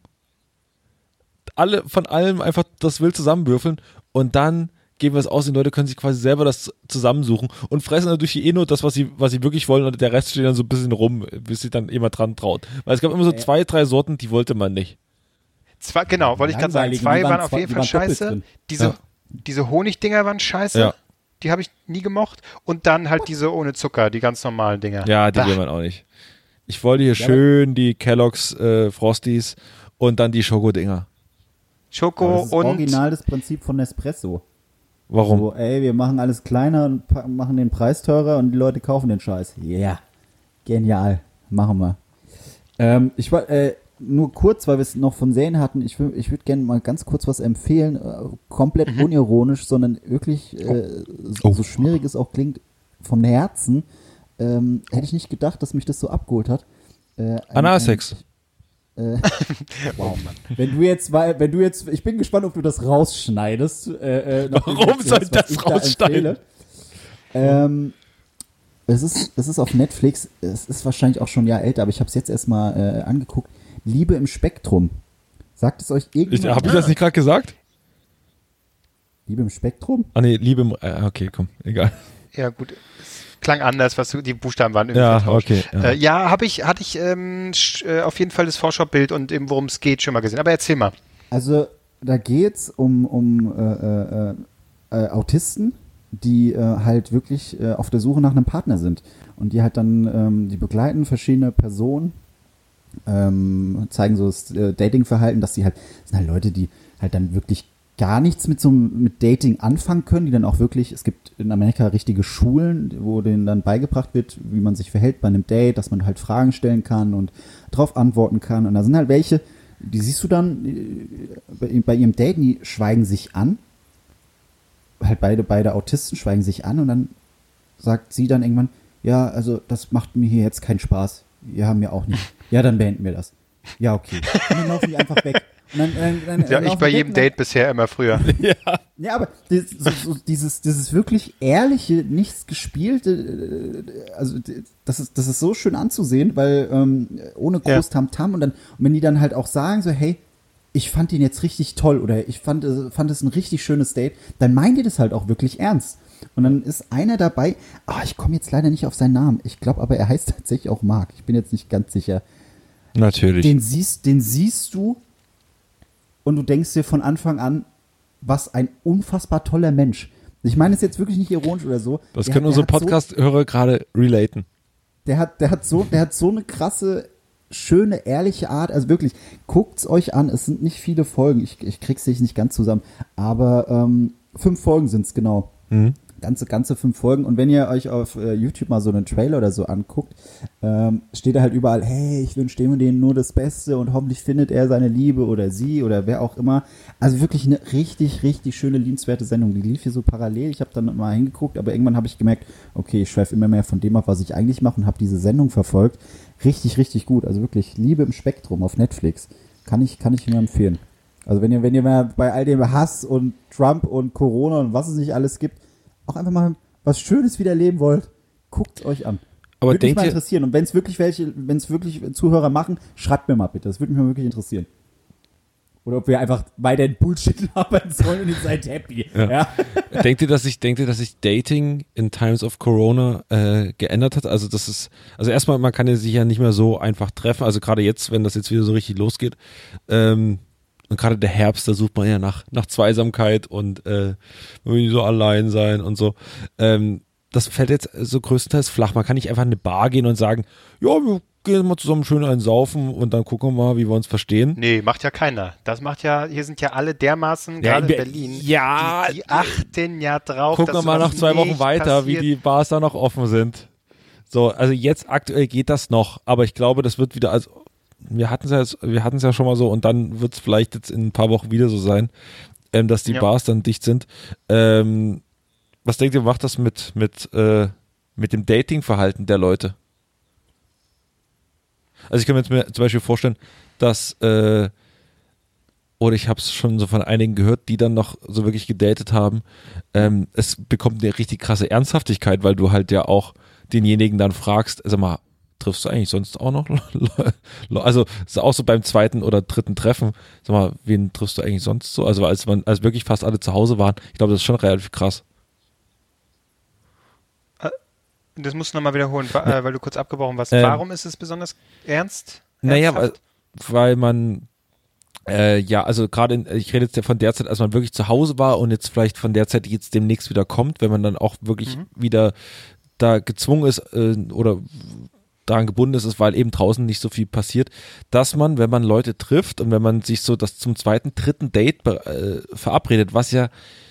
alle, von allem einfach das Wild zusammenwürfeln und dann geben wir es aus, die Leute können sich quasi selber das zusammensuchen und fressen natürlich eh nur das, was sie, was sie wirklich wollen und der Rest steht dann so ein bisschen rum, bis sich dann jemand dran traut. Weil es gab immer so zwei, drei Sorten, die wollte man nicht. Zwei, genau, wollte ich gerade sagen. Zwei waren, waren auf jeden Fall scheiße. Diese, Ja. diese Honigdinger waren scheiße. Ja. Die habe ich nie gemocht. Und dann halt diese ohne Zucker, die ganz normalen Dinger. Ja, die will man auch nicht. Ich wollte hier Ja, schön die Kellogg's äh, Frosties und dann die Schokodinger. Schoko das ist und original das Prinzip von Nespresso. Warum? So, ey, wir machen alles kleiner und machen den Preis teurer und die Leute kaufen den Scheiß. Ja, yeah. genial. Machen wir. Ähm, ich war, äh, nur kurz, weil wir es noch von Serien hatten, ich, ich würde gerne mal ganz kurz was empfehlen, äh, komplett unironisch, sondern wirklich, äh, so, Oh. so schmierig es auch klingt, vom Herzen, ähm, hätte ich nicht gedacht, dass mich das so abgeholt hat. Äh, ein- Analsex. Äh, *laughs* wow. wenn du jetzt, wenn du jetzt, ich bin gespannt, ob du das rausschneidest. Äh, äh, Warum soll das ich da rausschneiden? empfehle. Ähm, es ist, es ist auf Netflix. Es ist wahrscheinlich auch schon ein Jahr älter, aber ich habe es jetzt erstmal äh, angeguckt. Liebe im Spektrum. Sagt es euch Ich, irgendjemand? hab ich das nicht gerade gesagt? Liebe im Spektrum? Ah nee, Liebe im, äh, okay, komm, egal. ja gut. Klang anders, was du, die Buchstaben waren irgendwie Ja, vertauscht. okay. Ja. Äh, ja, habe ich, hatte ich ähm, sch- äh, auf jeden Fall das Vorschau-Bild und eben worum es geht schon mal gesehen. Aber erzähl mal. Also da geht's um, um äh, äh, äh, Autisten, die äh, halt wirklich äh, auf der Suche nach einem Partner sind. Und die halt dann, ähm, die begleiten verschiedene Personen, ähm, zeigen so das äh, Datingverhalten, dass sie halt, das sind halt Leute, die halt dann wirklich gar nichts mit so mit Dating anfangen können, die dann auch wirklich, es gibt in Amerika richtige Schulen, wo denen dann beigebracht wird, wie man sich verhält bei einem Date, dass man halt Fragen stellen kann und darauf antworten kann. Und da sind halt welche, die siehst du dann äh, bei, ihrem Date, die schweigen sich an. Halt beide, beide Autisten schweigen sich an und dann sagt sie dann irgendwann, ja, also das macht mir hier jetzt keinen Spaß. Ja auch nicht. Ja, dann beenden wir das. Ja, okay. Und dann laufen die einfach weg. Dann, dann, dann, Ja, ich bei jedem Date bisher immer früher. *laughs* ja, aber das, so, so, dieses, dieses wirklich ehrliche, nichts gespielte, äh, also das ist, das ist so schön anzusehen, weil ähm, ohne Ja. groß Tamtam und dann, und wenn die dann halt auch sagen so, hey, ich fand ihn jetzt richtig toll oder ich fand, es- fand es ein richtig schönes Date, dann meinen die das halt auch wirklich ernst. Und dann ist einer dabei, ah, ich komme jetzt leider nicht auf seinen Namen. Ich glaube aber, er heißt *laughs* tatsächlich auch Mark. Ich bin jetzt nicht ganz sicher. Natürlich. Den siehst, den siehst du und du denkst dir von Anfang an, was ein unfassbar toller Mensch. Ich meine es jetzt wirklich nicht ironisch oder so. das Der können hat- unsere hat so- Podcast-Hörer gerade relaten. der hat, der hat so, der hat so eine krasse, schöne, ehrliche Art. Also wirklich, guckt's euch an. Es sind nicht viele Folgen. Ich, ich krieg's nicht ganz zusammen. Aber ähm, fünf Folgen sind's genau. Ganze, ganze fünf Folgen. Und wenn ihr euch auf äh, YouTube mal so einen Trailer oder so anguckt, ähm, steht da halt überall, hey, ich wünsche dem und denen nur das Beste und hoffentlich findet er seine Liebe oder sie oder wer auch immer. Also wirklich eine richtig, richtig schöne, liebenswerte Sendung. Die lief hier so parallel. Ich habe dann mal hingeguckt, aber irgendwann habe ich gemerkt, okay, ich schweife immer mehr von dem ab, was ich eigentlich mache und habe diese Sendung verfolgt. Richtig, richtig gut. Also wirklich Liebe im Spektrum auf Netflix. Kann ich, kann ich nur empfehlen. Also wenn ihr, wenn ihr mal bei all dem Hass und Trump und Corona und was es nicht alles gibt, auch einfach mal was Schönes wieder leben wollt, guckt euch an. Aber würde mich mal interessieren. Und wenn es wirklich welche, wenn es wirklich Zuhörer machen, schreibt mir mal bitte. Das würde mich mal wirklich interessieren. Oder ob wir einfach weiterhin Bullshit *laughs* arbeiten sollen und ihr seid happy. Ja. *laughs* denkt ihr, dass sich, denkt ihr, dass sich Dating in Times of Corona äh, geändert hat? Also das ist, also erstmal, man kann ja sich ja nicht mehr so einfach treffen. Also gerade jetzt, wenn das jetzt wieder so richtig losgeht, ähm, und gerade der Herbst, da sucht man ja nach, nach Zweisamkeit und äh, so allein sein und so. Ähm, das fällt jetzt so größtenteils flach. Man kann nicht einfach in eine Bar gehen und sagen, ja, wir gehen mal zusammen schön einen saufen und dann gucken wir mal, wie wir uns verstehen. Nee, macht ja keiner. Das macht ja, hier sind ja alle dermaßen, Ja, gerade in in Be- Berlin, Ja, die, die achten ja drauf. Gucken wir mal nach zwei Wochen weiter, wie passiert. die Bars da noch offen sind. So, also jetzt aktuell geht das noch, aber ich glaube, das wird wieder, also wir hatten es ja, jetzt- wir hatten es ja schon mal so und dann wird es vielleicht jetzt in ein paar Wochen wieder so sein, ähm, dass die Ja. Bars dann dicht sind. Ähm, was denkt ihr, macht das mit, mit, äh, mit dem Datingverhalten der Leute? Also ich kann mir jetzt mir zum Beispiel vorstellen, dass äh, oder ich habe es schon so von einigen gehört, die dann noch so wirklich gedatet haben. Ähm, es bekommt eine richtig krasse Ernsthaftigkeit, weil du halt ja auch denjenigen dann fragst, sag mal, triffst du eigentlich sonst auch noch? *laughs* Also ist auch so beim zweiten oder dritten Treffen, sag mal, wen triffst du eigentlich sonst so? Also als man, als wirklich fast alle zu Hause waren, ich glaube, das ist schon relativ krass. Das musst du nochmal wiederholen, äh, weil du kurz abgebrochen warst. Ähm. Warum ist es besonders ernst? Naja, weil, weil man äh, ja, also gerade, ich rede jetzt ja von der Zeit, als man wirklich zu Hause war und jetzt vielleicht von der Zeit, die jetzt demnächst wieder kommt, wenn man dann auch wirklich wieder da gezwungen ist äh, oder daran gebunden ist, weil eben draußen nicht so viel passiert, dass man, wenn man Leute trifft und wenn man sich so das zum zweiten, dritten Date äh, verabredet, was ja,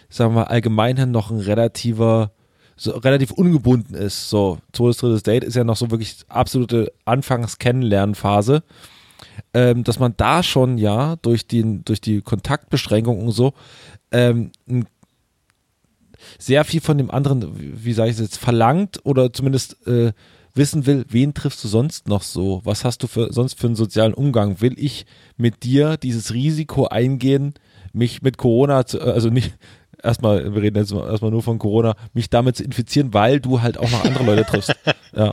sagen wir allgemein noch ein relativer so relativ ungebunden ist. So, zweites, drittes Date ist ja noch so wirklich absolute Anfangs-Kennenlernphase, ähm, dass man da schon ja durch, den, durch die Kontaktbeschränkung und so ähm, sehr viel von dem anderen, wie, wie sage ich es jetzt, verlangt oder zumindest äh, wissen will, wen triffst du sonst noch so? Was hast du für, sonst für einen sozialen Umgang? Will ich mit dir dieses Risiko eingehen, mich mit Corona, zu, äh, also nicht, *laughs* erstmal, wir reden jetzt mal- erstmal nur von Corona, mich damit zu infizieren, weil du halt auch noch andere Leute triffst. *laughs* Ja.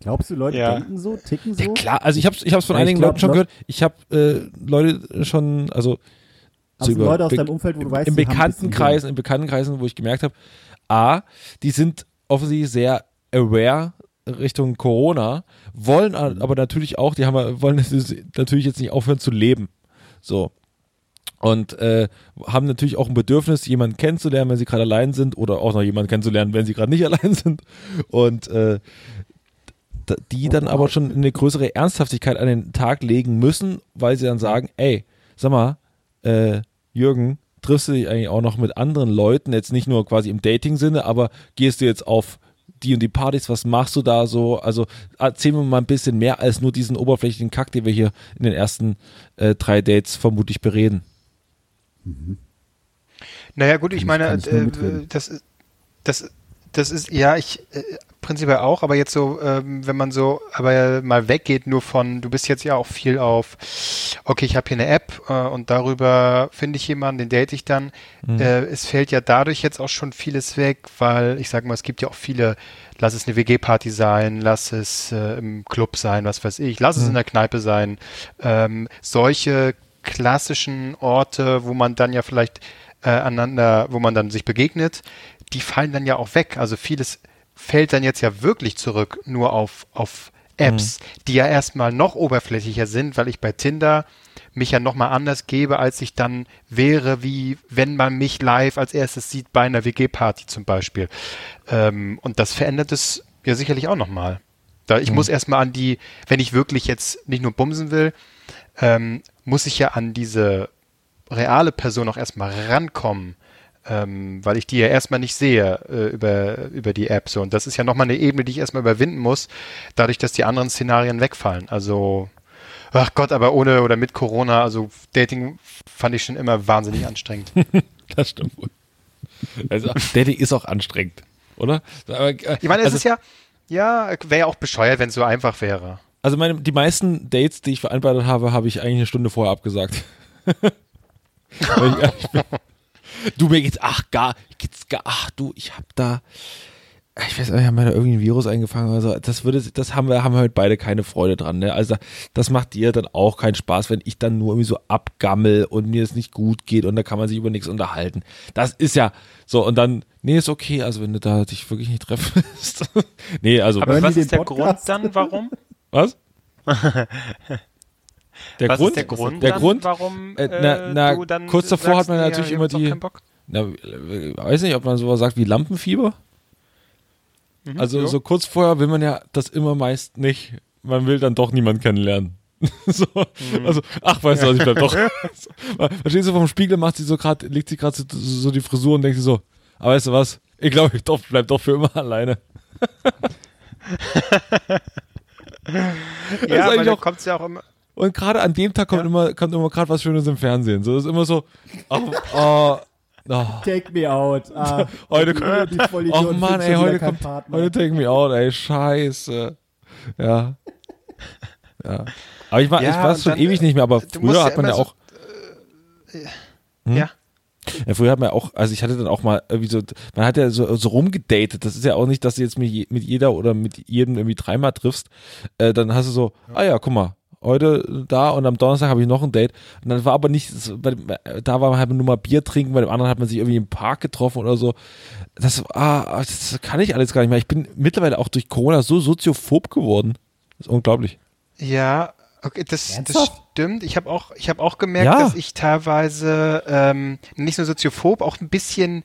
Glaubst du, Leute Ja. denken so, ticken so? Ja, klar, also ich habe ich hab's von Ja, einigen glaub, Leuten schon Leute- gehört. Ich habe äh, Leute schon, also Also über- Leute aus deinem Umfeld, wo du weißt, in Bekanntenkreisen, in Bekanntenkreisen, wo ich gemerkt habe, a, die sind offensichtlich sehr aware Richtung Corona, wollen aber natürlich auch, die haben wollen *laughs* natürlich jetzt nicht aufhören zu leben. So. Und äh, haben natürlich auch ein Bedürfnis, jemanden kennenzulernen, wenn sie gerade allein sind, oder auch noch jemanden kennenzulernen, wenn sie gerade nicht *laughs* allein sind. Und äh, die dann aber schon eine größere Ernsthaftigkeit an den Tag legen müssen, weil sie dann sagen, ey, sag mal, äh, Jürgen, triffst du dich eigentlich auch noch mit anderen Leuten, jetzt nicht nur quasi im Dating-Sinne, aber gehst du jetzt auf die und die Partys, was machst du da so? Also erzähl mir mal ein bisschen mehr als nur diesen oberflächlichen Kack, den wir hier in den ersten äh, drei Dates vermutlich bereden. Mhm. Naja, gut, ich meine, äh, das, das, das ist, ja, ich, äh, prinzipiell auch, aber jetzt so, ähm, wenn man so aber mal weggeht nur von, du bist jetzt ja auch viel auf, okay, ich habe hier eine App äh, und darüber finde ich jemanden, den date ich dann. Mhm. Äh, es fällt ja dadurch jetzt auch schon vieles weg, weil ich sage mal, es gibt ja auch viele, lass es eine WG-Party sein, lass es äh, im Club sein, was weiß ich, lass mhm. es in der Kneipe sein. Ähm, solche klassischen Orte, wo man dann ja vielleicht äh, aneinander, wo man dann sich begegnet, die fallen dann ja auch weg. Also vieles fällt dann jetzt ja wirklich zurück nur auf, auf Apps, mhm. die ja erstmal noch oberflächlicher sind, weil ich bei Tinder mich ja nochmal anders gebe, als ich dann wäre, wie wenn man mich live als erstes sieht bei einer WG-Party zum Beispiel. Ähm, und das verändert es ja sicherlich auch nochmal. Da ich mhm. muss erstmal an die, wenn ich wirklich jetzt nicht nur bumsen will, ähm, muss ich ja an diese reale Person auch erstmal rankommen ähm, weil ich die ja erstmal nicht sehe äh, über, über die App. So. Und das ist ja nochmal eine Ebene, die ich erstmal überwinden muss, dadurch, dass die anderen Szenarien wegfallen. Also, ach Gott, aber ohne oder mit Corona, also Dating fand ich schon immer wahnsinnig anstrengend. *laughs* das stimmt wohl. Also, Dating ist auch anstrengend, oder? Aber, äh, ich meine, es also, ist ja, ja, wäre ja auch bescheuert, wenn es so einfach wäre. Also meine, die meisten Dates, die ich vereinbart habe, habe ich eigentlich eine Stunde vorher abgesagt. *laughs* Ich ehrlich bin. Du, mir geht's, ach, gar, geht's gar, ach du, ich hab da, ich weiß nicht, haben wir da irgendwie ein Virus eingefangen oder so. Das würde, das haben wir, haben wir halt beide keine Freude dran, ne? Also, das macht dir dann auch keinen Spaß, wenn ich dann nur irgendwie so abgammel und mir es nicht gut geht und da kann man sich über nichts unterhalten. Das ist ja so und dann, nee, ist okay, also wenn du da dich wirklich nicht treffen *laughs* willst. nee, also. Aber was ist der Grund dann, warum? Was? *laughs* Der Was Grund, ist der Grund, der dann, Grund warum äh, na, na, du dann kurz davor sagst, hat man natürlich ja, immer die, na, äh, weiß nicht, ob man sowas sagt wie Lampenfieber. Mhm, also jo. so kurz vorher will man ja das immer meist nicht. Man will dann doch niemanden kennenlernen. *laughs* so, mhm. Also, ach, weißt du was, ich bleib doch. *laughs* *laughs* Verstehst du, vom Spiegel macht sie so gerade, legt sie gerade so, so, die Frisur und denkt sie so, aber ah, weißt du was, ich glaube, ich doch, bleib doch für immer alleine. ja, aber da kommt ja auch immer, und gerade an dem Tag kommt ja. immer, kommt immer gerade was Schönes im Fernsehen. So ist immer so, oh, oh, oh. Take me out. Ah, *laughs* heute kommt, oh Mann, ey, heute kommt, heute take me out, ey, scheiße. Ja. Ja. Aber ich war, ja, ich war es schon ewig nicht mehr, aber früher hat man ja, auch. So, äh, hm? Ja. Ja, früher hat man auch, also ich hatte dann auch mal irgendwie so, man hat ja so, so rumgedatet. Das ist ja auch nicht, dass du jetzt mit, mit jeder oder mit jedem irgendwie dreimal triffst. Äh, dann hast du so, ah ja, guck mal, heute da und am Donnerstag habe ich noch ein Date. Und dann war aber nicht, da war man halt nur mal Bier trinken, bei dem anderen hat man sich irgendwie im Park getroffen oder so. Das, ah, das kann ich alles gar nicht mehr. Ich bin mittlerweile auch durch Corona so soziophob geworden. Das ist unglaublich. Ja, okay, das, das stimmt. Ich habe auch, ich habe auch gemerkt, ja. dass ich teilweise ähm, nicht nur soziophob, auch ein bisschen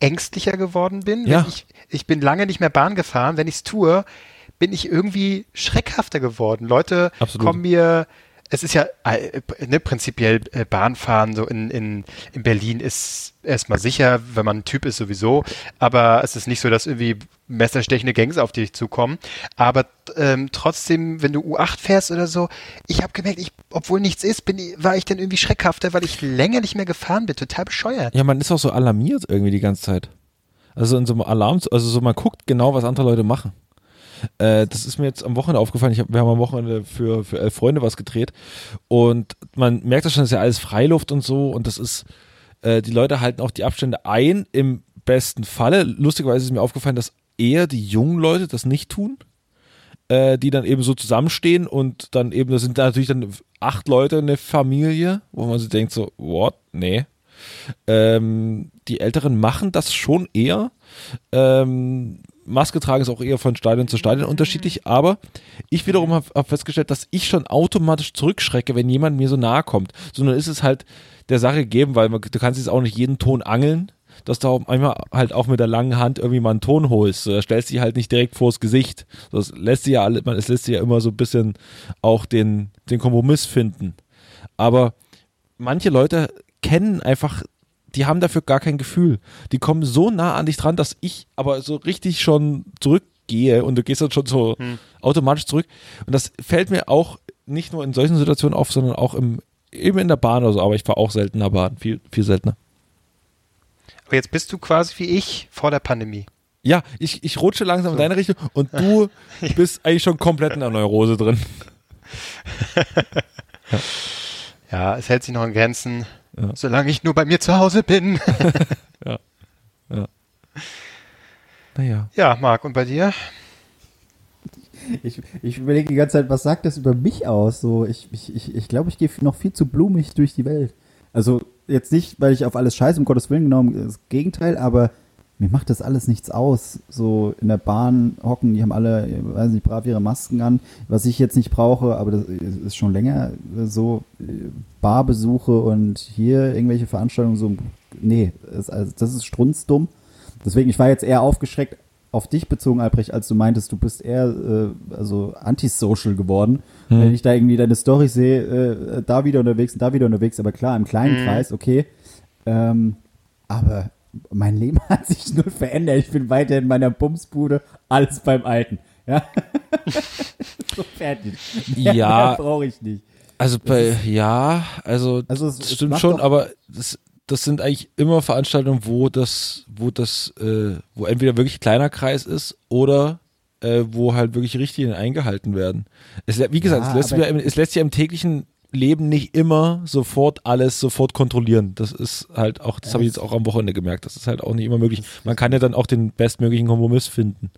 ängstlicher geworden bin. Ja. Ich, ich bin lange nicht mehr Bahn gefahren. Wenn ich es tue, bin ich irgendwie schreckhafter geworden. Leute Absolut. kommen mir, es ist ja äh, ne, prinzipiell äh, Bahnfahren so in, in, in Berlin ist erstmal sicher, wenn man ein Typ ist sowieso, aber es ist nicht so, dass irgendwie messerstechende Gangs auf dich zukommen. Aber ähm, trotzdem, wenn du U8 fährst oder so, ich habe gemerkt, ich, obwohl nichts ist, bin, war ich dann irgendwie schreckhafter, weil ich länger nicht mehr gefahren bin. Total bescheuert. Ja, man ist auch so alarmiert irgendwie die ganze Zeit. Also in so einem Alarm, also so man guckt genau, was andere Leute machen. Äh, das ist mir jetzt am Wochenende aufgefallen. Ich hab, wir haben am Wochenende für, für elf Freunde was gedreht und man merkt das schon, das ist ja alles Freiluft und so und das ist, äh, die Leute halten auch die Abstände ein im besten Falle. Lustigerweise ist mir aufgefallen, dass eher die jungen Leute das nicht tun, äh, die dann eben so zusammenstehen und dann eben, das sind da natürlich dann acht Leute eine Familie, wo man sich denkt so, what? Nee. Ähm, die Älteren machen das schon eher. Ähm, Maske tragen ist auch eher von Stadion zu Stadion unterschiedlich, aber ich wiederum habe hab festgestellt, dass ich schon automatisch zurückschrecke, wenn jemand mir so nahe kommt. Sondern ist es halt der Sache gegeben, weil man, du kannst jetzt auch nicht jeden Ton angeln, dass du auch manchmal halt auch mit der langen Hand irgendwie mal einen Ton holst. Da stellst du dich halt nicht direkt vors Gesicht. Das lässt sich ja alle, man, es lässt sich ja immer so ein bisschen auch den, den Kompromiss finden. Aber manche Leute kennen einfach, die haben dafür gar kein Gefühl. Die kommen so nah an dich dran, dass ich aber so richtig schon zurückgehe und du gehst dann schon so automatisch zurück. Und das fällt mir auch nicht nur in solchen Situationen auf, sondern auch im, eben in der Bahn oder so. Aber ich fahre auch seltener Bahn, viel, viel seltener. Aber jetzt bist du quasi wie ich vor der Pandemie. Ja, ich, ich rutsche langsam in deine Richtung und *laughs* du bist eigentlich schon komplett in der Neurose drin. *laughs* Ja, es hält sich noch in Grenzen, solange ich nur bei mir zu Hause bin. *laughs* Naja. ja, Marc, und bei dir? Ich, ich überlege die ganze Zeit, was sagt das über mich aus? So, ich ich, ich, ich glaube, ich gehe noch viel zu blumig durch die Welt. Also jetzt nicht, weil ich auf alles scheiße, um Gottes Willen genommen, das Gegenteil, aber mir macht das alles nichts aus. So in der Bahn hocken, die haben alle, weiß nicht, brav ihre Masken an. Was ich jetzt nicht brauche, aber das ist schon länger so, äh, Barbesuche und hier irgendwelche Veranstaltungen, so, nee, das, also, das ist strunzdumm. Deswegen, ich war jetzt eher aufgeschreckt auf dich bezogen, Albrecht, als du meintest, du bist eher äh, also antisocial geworden. Wenn ich da irgendwie deine Story sehe, äh, da wieder unterwegs und da wieder unterwegs, aber klar, im kleinen Kreis, okay. Ähm, aber mein Leben *laughs* hat sich null verändert. Ich bin weiter in meiner Bumsbude, alles beim Alten. Ja. *laughs* so fertig. Mehr, Ja. brauche ich nicht. Also bei, ja, also, Also es- stimmt schon, aber das, das sind eigentlich immer Veranstaltungen, wo das, wo das, äh, wo entweder wirklich kleiner Kreis ist oder äh, wo halt wirklich Richtlinien eingehalten werden. Es, wie gesagt, Ja, es, lässt im- es lässt ja im täglichen Leben nicht immer sofort alles sofort kontrollieren. Das ist halt auch, das habe ich jetzt auch am Wochenende gemerkt. Das ist halt auch nicht immer möglich. Man kann ja dann auch den bestmöglichen Kompromiss finden.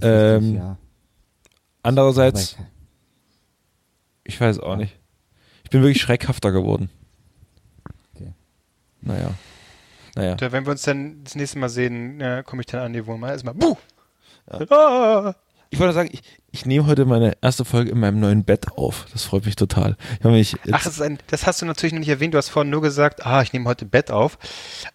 Ähm, ja. Andererseits, ich weiß auch nicht. Ich bin wirklich schreckhafter geworden. Okay. Naja. Naja. Ja, Wenn wir uns dann das nächste Mal sehen, äh, komme ich dann an die Wohnung. Erstmal, buh! Ah! Ich wollte sagen, ich, ich nehme heute meine erste Folge in meinem neuen Bett auf. Das freut mich total. Ich mich jetzt Ach, das, ist ein, das hast du natürlich noch nicht erwähnt. Du hast vorhin nur gesagt, ah, ich nehme heute Bett auf.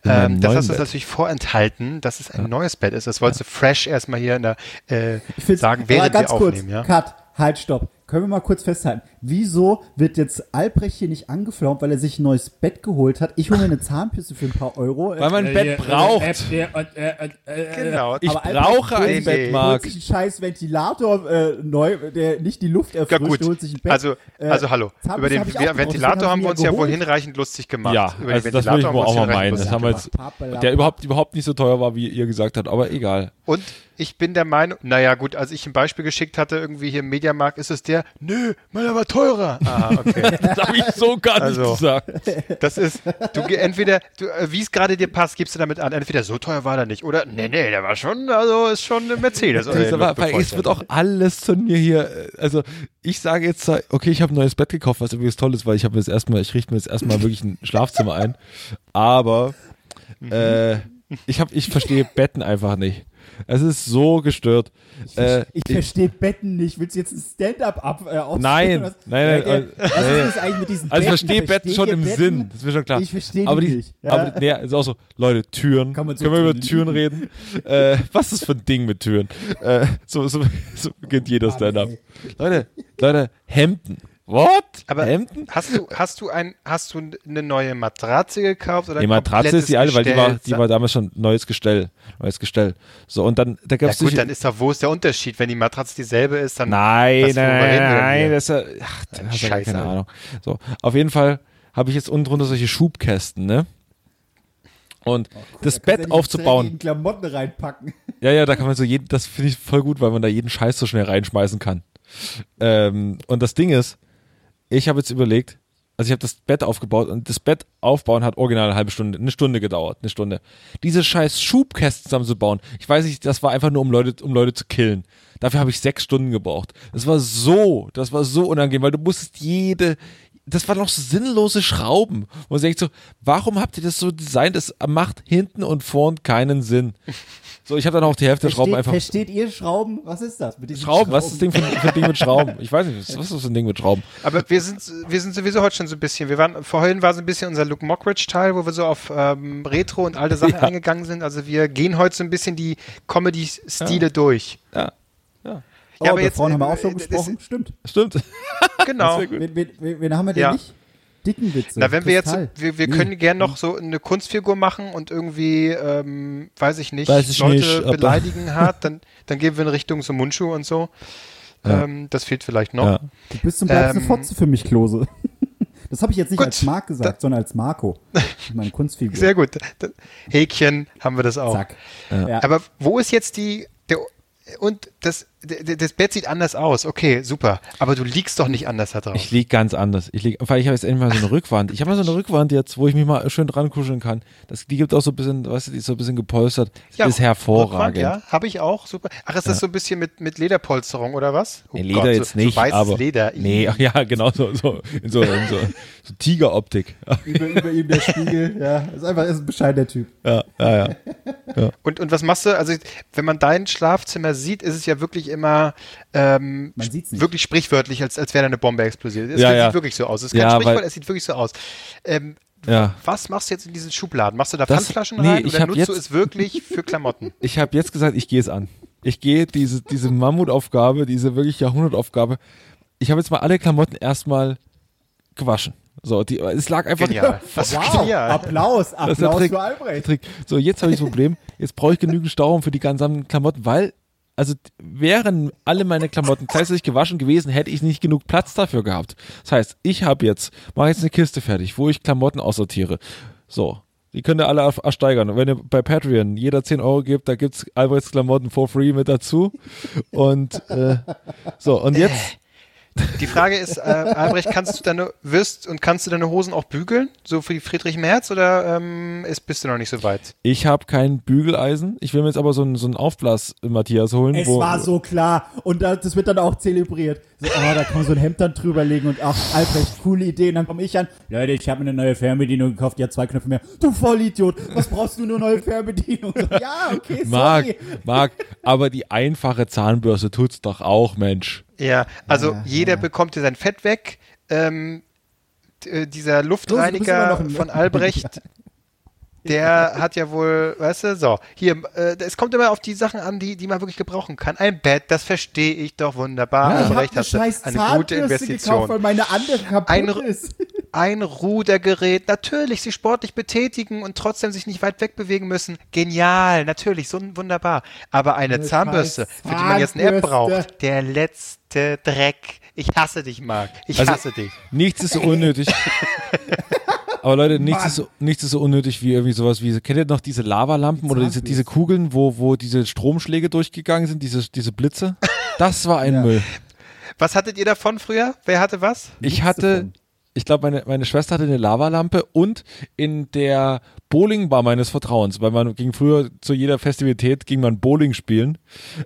Ähm, das hast du uns natürlich vorenthalten, dass es ein neues Bett ist. Das wolltest du fresh erstmal hier in der, äh, sagen, während ganz wir kurz, aufnehmen. Ja? Cut, halt, stopp. Können wir mal kurz festhalten. Wieso wird jetzt Albrecht hier nicht angeflaumt, weil er sich ein neues Bett geholt hat? Ich hole mir eine Zahnpüste für ein paar Euro. Weil man ein Äh, Bett braucht. äh, äh, äh, äh, äh, Genau. Ich brauche ein Bett. Marc. Holt sich einen scheiß Ventilator äh, neu, der nicht die Luft Ja erfrischt, gut, holt sich ein Bett. also, Äh, also hallo. Zahnpasta Über den hab ich Ventilator haben wir uns ich ja wohl hinreichend lustig gemacht. Ja, Über also den das würde ich Ventilator wohl haben auch wir mal uns meinen. Das haben wir jetzt, der überhaupt, überhaupt nicht so teuer war, wie ihr gesagt habt. Aber egal. Und ich bin der Meinung, naja gut, als ich ein Beispiel geschickt hatte, irgendwie hier im Mediamarkt, ist es der, nö, meiner war teurer. Ah, okay. *laughs* Das habe ich so gar nicht Also. gesagt. Das ist, du entweder, du, äh, wie es gerade dir passt, gibst du damit an, entweder so teuer war der nicht, oder, nee, nee, der war schon, also ist schon eine Mercedes. aber, weil es wird auch alles von mir hier, äh, also ich sage jetzt, okay, ich habe ein neues Bett gekauft, was übrigens toll ist, weil ich habe mir jetzt erstmal, ich richte mir jetzt erstmal wirklich ein Schlafzimmer ein, aber äh, ich habe, ich verstehe Betten einfach nicht. Es ist so gestört. Äh, Ich verstehe Betten nicht. Willst du jetzt ein Stand-up ab äh, Nein, was? nein, nein, äh, Was nee. ist das eigentlich mit diesen Also ich verstehe Betten schon im Betten? Sinn, das ist mir schon klar. Ich verstehe aber die nicht. Ja. Aber nee, ist auch so, Leute, Türen. Kann man so Können wir über. Türen reden? *laughs* äh, was ist für ein Ding mit Türen? Äh, so, so, *laughs* so beginnt jeder Stand-up. ey. Leute, Leute, Hemden. What? Aber Hemden? hast du, hast du ein, hast du eine neue Matratze gekauft oder Die Matratze ist die alte, weil die war, die war damals schon neues Gestell. Neues Gestell. So, und dann, da Ja gab's gut, solche- dann ist doch, wo ist der Unterschied? Wenn die Matratze dieselbe ist, dann. Nein, Was, nein, nein, das ist ja, ach, da ja Scheiße, keine. Ahnung. So, auf jeden Fall habe ich jetzt unten drunter solche Schubkästen, ne? Und das Da kannst du Bett ja aufzubauen, Klamotten reinpacken. Ja, ja, da kann man so jeden, das finde ich voll gut, weil man da jeden Scheiß so schnell reinschmeißen kann. Ähm, und das Ding ist, ich habe jetzt überlegt, also ich habe das Bett aufgebaut und das Bett aufbauen hat original eine halbe Stunde, eine Stunde gedauert, eine Stunde. Diese scheiß Schubkästen zusammenzubauen, ich weiß nicht, das war einfach nur um Leute, um Leute zu killen. Dafür habe ich sechs Stunden gebraucht. Das war so, das war so unangenehm, weil du musstest jede, das waren noch so sinnlose Schrauben. Wo man denkt so, warum habt ihr das so designt? Das macht hinten und vorn keinen Sinn. So, ich habe dann auch die Hälfte der Schrauben Versteht, einfach. versteht ihr Schrauben? Was ist das? Mit diesen Schrauben, was ist das Ding für, für ein Ding mit Schrauben? *laughs* Ich weiß nicht, was ist das für ein Ding mit Schrauben? Aber wir sind, wir sind sowieso heute schon so ein bisschen. Wir waren, vorhin war so ein bisschen unser Luke Mockridge-Teil, wo wir so auf ähm, Retro und alte Sachen Ja. eingegangen sind. Also wir gehen heute so ein bisschen die Comedy-Stile durch. Ja, ja, Oh, Ja, aber aber jetzt, vorhin haben wir auch schon gesprochen. Stimmt. stimmt. *laughs* Genau. Wen, wen, wen, haben wir denn Ja. nicht? Dicken Witze. Na, wenn wir jetzt, wir, wir Nee. können gern noch so eine Kunstfigur machen und irgendwie, ähm, weiß ich nicht, Weiß ich Leute nicht, beleidigen hat, dann, dann gehen wir in Richtung so Mundschuh und so. Ja. Ähm, das fehlt vielleicht noch. Ja. Du bist zum Beispiel eine Ähm, Fotze für mich, Klose. *laughs* Das habe ich jetzt nicht Gut. als Mark gesagt, sondern als Marco. *laughs* Meine Kunstfigur. Sehr gut. Da- Häkchen haben wir das auch. Zack. Ja. Aber wo ist jetzt die, der, und das, das Bett sieht anders aus. Okay, super. Aber du liegst doch nicht anders da drauf. Ich lieg ganz anders. Ich lieg, weil ich habe jetzt endlich mal so eine *laughs* Rückwand. Ich habe mal so eine Rückwand jetzt, wo ich mich mal schön dran kuscheln kann. Das, die gibt auch so ein bisschen, weißt du, die ist so ein bisschen gepolstert. Ja, ist hervorragend. Rückwand, Ja, habe ich auch. Super. Ach, ist das so ein bisschen mit, mit Lederpolsterung oder was? Oh Nee, Leder Gott, jetzt so, nicht, so weißes aber Leder. nee, ach *laughs* ja, genau so, so in so, in so, so Tigeroptik. *laughs* Über, über ihm der Spiegel. Ja, ist einfach ist ein bescheidener Typ. Ja, ja, ja. Und, und was machst du? Also, wenn man dein Schlafzimmer sieht, ist es ja wirklich immer ähm, Man sieht's nicht. wirklich sprichwörtlich, als, als wäre da eine Bombe explodiert. Es Ja, sieht ja. wirklich so aus. Es ist kein Ja, Sprichwort, weil- es sieht wirklich so aus. Ähm, ja. was machst du jetzt in diesen Schubladen? Machst du da Das- Pfandflaschen nee, rein ich oder nutzt du jetzt- es wirklich für Klamotten? *laughs* Ich habe jetzt gesagt, ich gehe es an. Ich gehe diese, diese Mammutaufgabe, diese wirklich Jahrhundertaufgabe. Ich habe jetzt mal alle Klamotten erstmal gewaschen. So, die, es lag einfach Genial. *laughs* Das Wow, genial. Applaus, Das Applaus Trick. für Albrecht. Trick. So, jetzt habe ich das Problem, jetzt brauche ich genügend Stauraum für die ganzen Klamotten, weil, also wären alle meine Klamotten gleichzeitig gewaschen gewesen, hätte ich nicht genug Platz dafür gehabt. Das heißt, ich habe jetzt, mache jetzt eine Kiste fertig, wo ich Klamotten aussortiere. So. Die könnt ihr alle ersteigern. Und wenn ihr bei Patreon jeder 10 Euro gibt, da gibt's Albrechts Klamotten for free mit dazu. Und äh, so, und jetzt Die Frage ist, äh, Albrecht, kannst du deine, wirst und kannst du deine Hosen auch bügeln? So wie Friedrich Merz oder ähm, ist, bist du noch nicht so weit? Ich habe kein Bügeleisen. Ich will mir jetzt aber so einen so einen Aufblas-Matthias holen. Es wo, war so klar. Und da- das wird dann auch zelebriert. So, oh, da kann man so ein Hemd dann drüberlegen und ach, Albrecht, coole Idee. Und dann komme ich an. Leute, ich habe mir eine neue Fernbedienung gekauft, die hat zwei Knöpfe mehr. Du Vollidiot, was brauchst du nur neue Fernbedienung? So, ja, okay, Marc, sorry. Marc, aber die einfache Zahnbürste tut's doch auch, Mensch. Ja, also Ja, jeder ja. bekommt hier sein Fett weg. Ähm, äh, dieser immer Luftreiniger noch ein- von Albrecht, *laughs* der hat ja wohl, weißt du, so, hier, äh, es kommt immer auf die Sachen an, die, die man wirklich gebrauchen kann. Ein Bett, das verstehe ich doch wunderbar. ich habe Albrecht eine hast eine gute Zahnbürste gekauft, Investition. weil meine andere kaputt Ein- ist. *laughs* Ein Rudergerät, natürlich sich sportlich betätigen und trotzdem sich nicht weit wegbewegen müssen. Genial, natürlich, so wunderbar. Aber eine Eine Zahnbürste, scheiß für die man jetzt eine App Zahnbürste. braucht, der letzte Dreck. Ich hasse dich, Marc. Ich Also- hasse dich. Nichts ist so unnötig. *laughs* Aber Leute, nichts ist, so, nichts ist so unnötig wie irgendwie sowas wie, kennt ihr noch diese Lavalampen oder diese, diese Kugeln, wo, wo diese Stromschläge durchgegangen sind, diese, diese Blitze? Das war ein *laughs* Ja. Müll. Was hattet ihr davon früher? Wer hatte was? Ich Nichts hatte, davon. ich glaube, meine, meine Schwester hatte eine Lavalampe und in der Bowlingbar meines Vertrauens, weil man ging früher zu jeder Festivität, ging man Bowling spielen.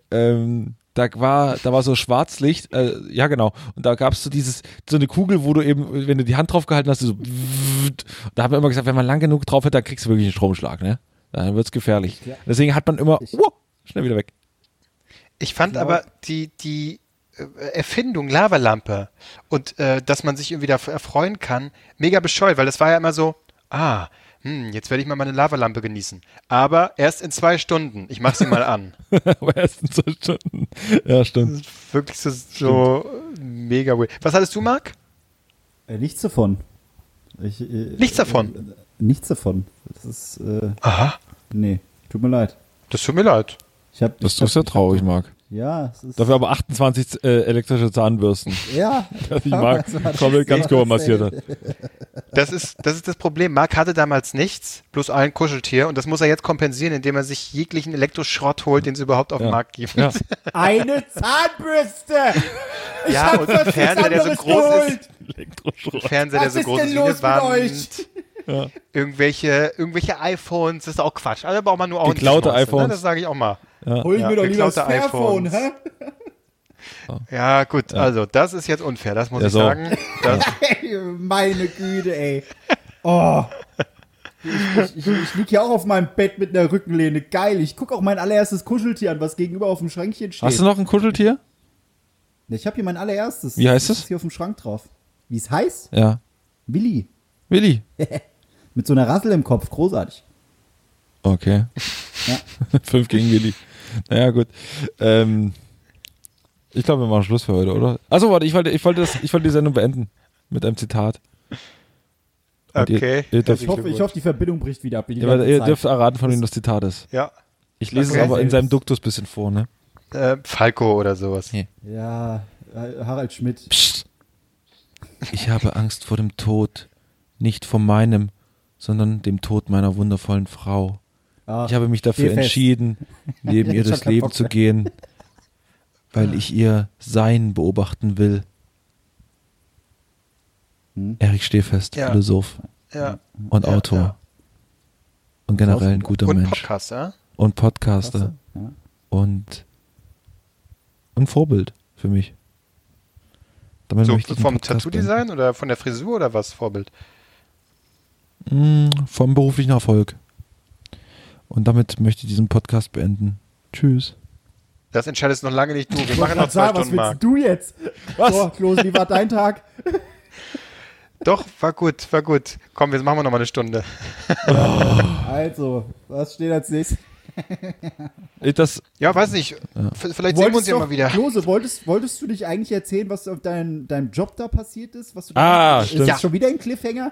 Ähm, da war, da war so Schwarzlicht, äh, ja genau, und da gab es so dieses, so eine Kugel, wo du eben, wenn du die Hand drauf gehalten hast, so, da haben wir immer gesagt, wenn man lang genug drauf hat, dann kriegst du wirklich einen Stromschlag, ne? Dann wird's gefährlich. Deswegen hat man immer, wow, schnell wieder weg. Ich fand aber die, die Erfindung Lavalampe und äh, dass man sich irgendwie da erfreuen kann, mega bescheuert, weil das war ja immer so, ah, hm, jetzt werde ich mal meine Lavalampe genießen. Aber erst in zwei Stunden. Ich mache sie mal an. *laughs* Aber erst in zwei Stunden. Ja, stimmt. Wirklich so, so mega weird. Was hattest du, Marc? Äh, nichts davon. Ich, äh, Nichts davon? Äh, nichts davon. Das ist, äh, Aha. nee, tut mir leid. Das tut mir leid. Ich hab, Das ich ist ja traurig, Marc. Ja, es ist. Dafür aber 28 äh, elektrische Zahnbürsten. Ja. *laughs* Ich mag *laughs* Das komplett ganz grob massiert hat. Das ist, das ist das Problem. Marc hatte damals nichts, bloß ein Kuscheltier und das muss er jetzt kompensieren, indem er sich jeglichen Elektroschrott holt, den es überhaupt auf Ja. Markt gibt. Ja. *laughs* Eine Zahnbürste! Ich Ja, hab und ein Fernseher, der so groß geholt. ist. Elektroschrott. Fernseher, der Was so ist groß denn ist wie eine mit Wand. euch? Irgendwelche, irgendwelche iPhones, das ist auch Quatsch. Also braucht man nur auch Geklaute schmeißen, iPhones. Ne? Das sage ich auch mal. Hol ich Ja, mir doch lieber das Fairphone, iPhones. hä? Ja, gut, also das ist jetzt unfair, das muss Ja, ich so. sagen. Das, Meine Güte, ey. Oh. Ich, ich, ich liege hier auch auf meinem Bett mit einer Rückenlehne. Geil. Ich gucke auch mein allererstes Kuscheltier an, was gegenüber auf dem Schränkchen steht. Hast du noch ein Kuscheltier? Ich habe hier mein allererstes. Wie heißt Das es? ist hier auf dem Schrank drauf. Wie es heißt? Ja. Willi. Willi. *laughs* Mit so einer Rassel im Kopf. Großartig. Okay. Ja. *laughs* Fünf gegen Willi. Naja, gut. Ähm, ich glaube, wir machen Schluss für heute, oder? Achso, warte, ich wollte, ich wollte, das, ich wollte die Sendung beenden. Mit einem Zitat. Und ihr- Okay. Ihr, dürft, Ich hoffe, ich hoffe, die Verbindung bricht wieder ab. wie die ihr, ihr Zeit. dürft erraten, von wem das Zitat ist. Ja. Ich lese Okay. es aber in seinem Duktus bisschen vor, ne? Äh, Falco oder sowas. Ja. Ja, Harald Schmidt. Psst. Ich habe Angst vor dem Tod. Nicht vor meinem, sondern dem Tod meiner wundervollen Frau. Ah, Ich habe mich dafür entschieden, *laughs* neben ihr das Leben Bock zu gehen, weil ich ihr Sein beobachten will. Hm? Erich Stehfest, Ja. Philosoph Ja. und Ja, Autor ja. und generell ein guter Und Mensch Podcaster. und Podcaster Ja. und ein Vorbild für mich. Damit So vom Tattoo-Design oder von der Frisur oder was Vorbild? Mm, Vom beruflichen Erfolg. Und damit möchte ich diesen Podcast beenden. Tschüss. Das entscheidest noch lange nicht du. Wir machen noch zwei sagen, was Stunden, willst Marc. du jetzt? Was? So, Klose, wie war dein Tag? *laughs* Doch, war gut, war gut. Komm, jetzt machen wir noch mal eine Stunde. Also, was steht als nächstes? Das, Ja, weiß nicht. V- Vielleicht sehen wir uns ja mal wieder. Klose, wolltest, wolltest du dich eigentlich erzählen, was auf dein, deinem Job da passiert ist? Was du Ah, da ist stimmt. das schon wieder ein Cliffhanger?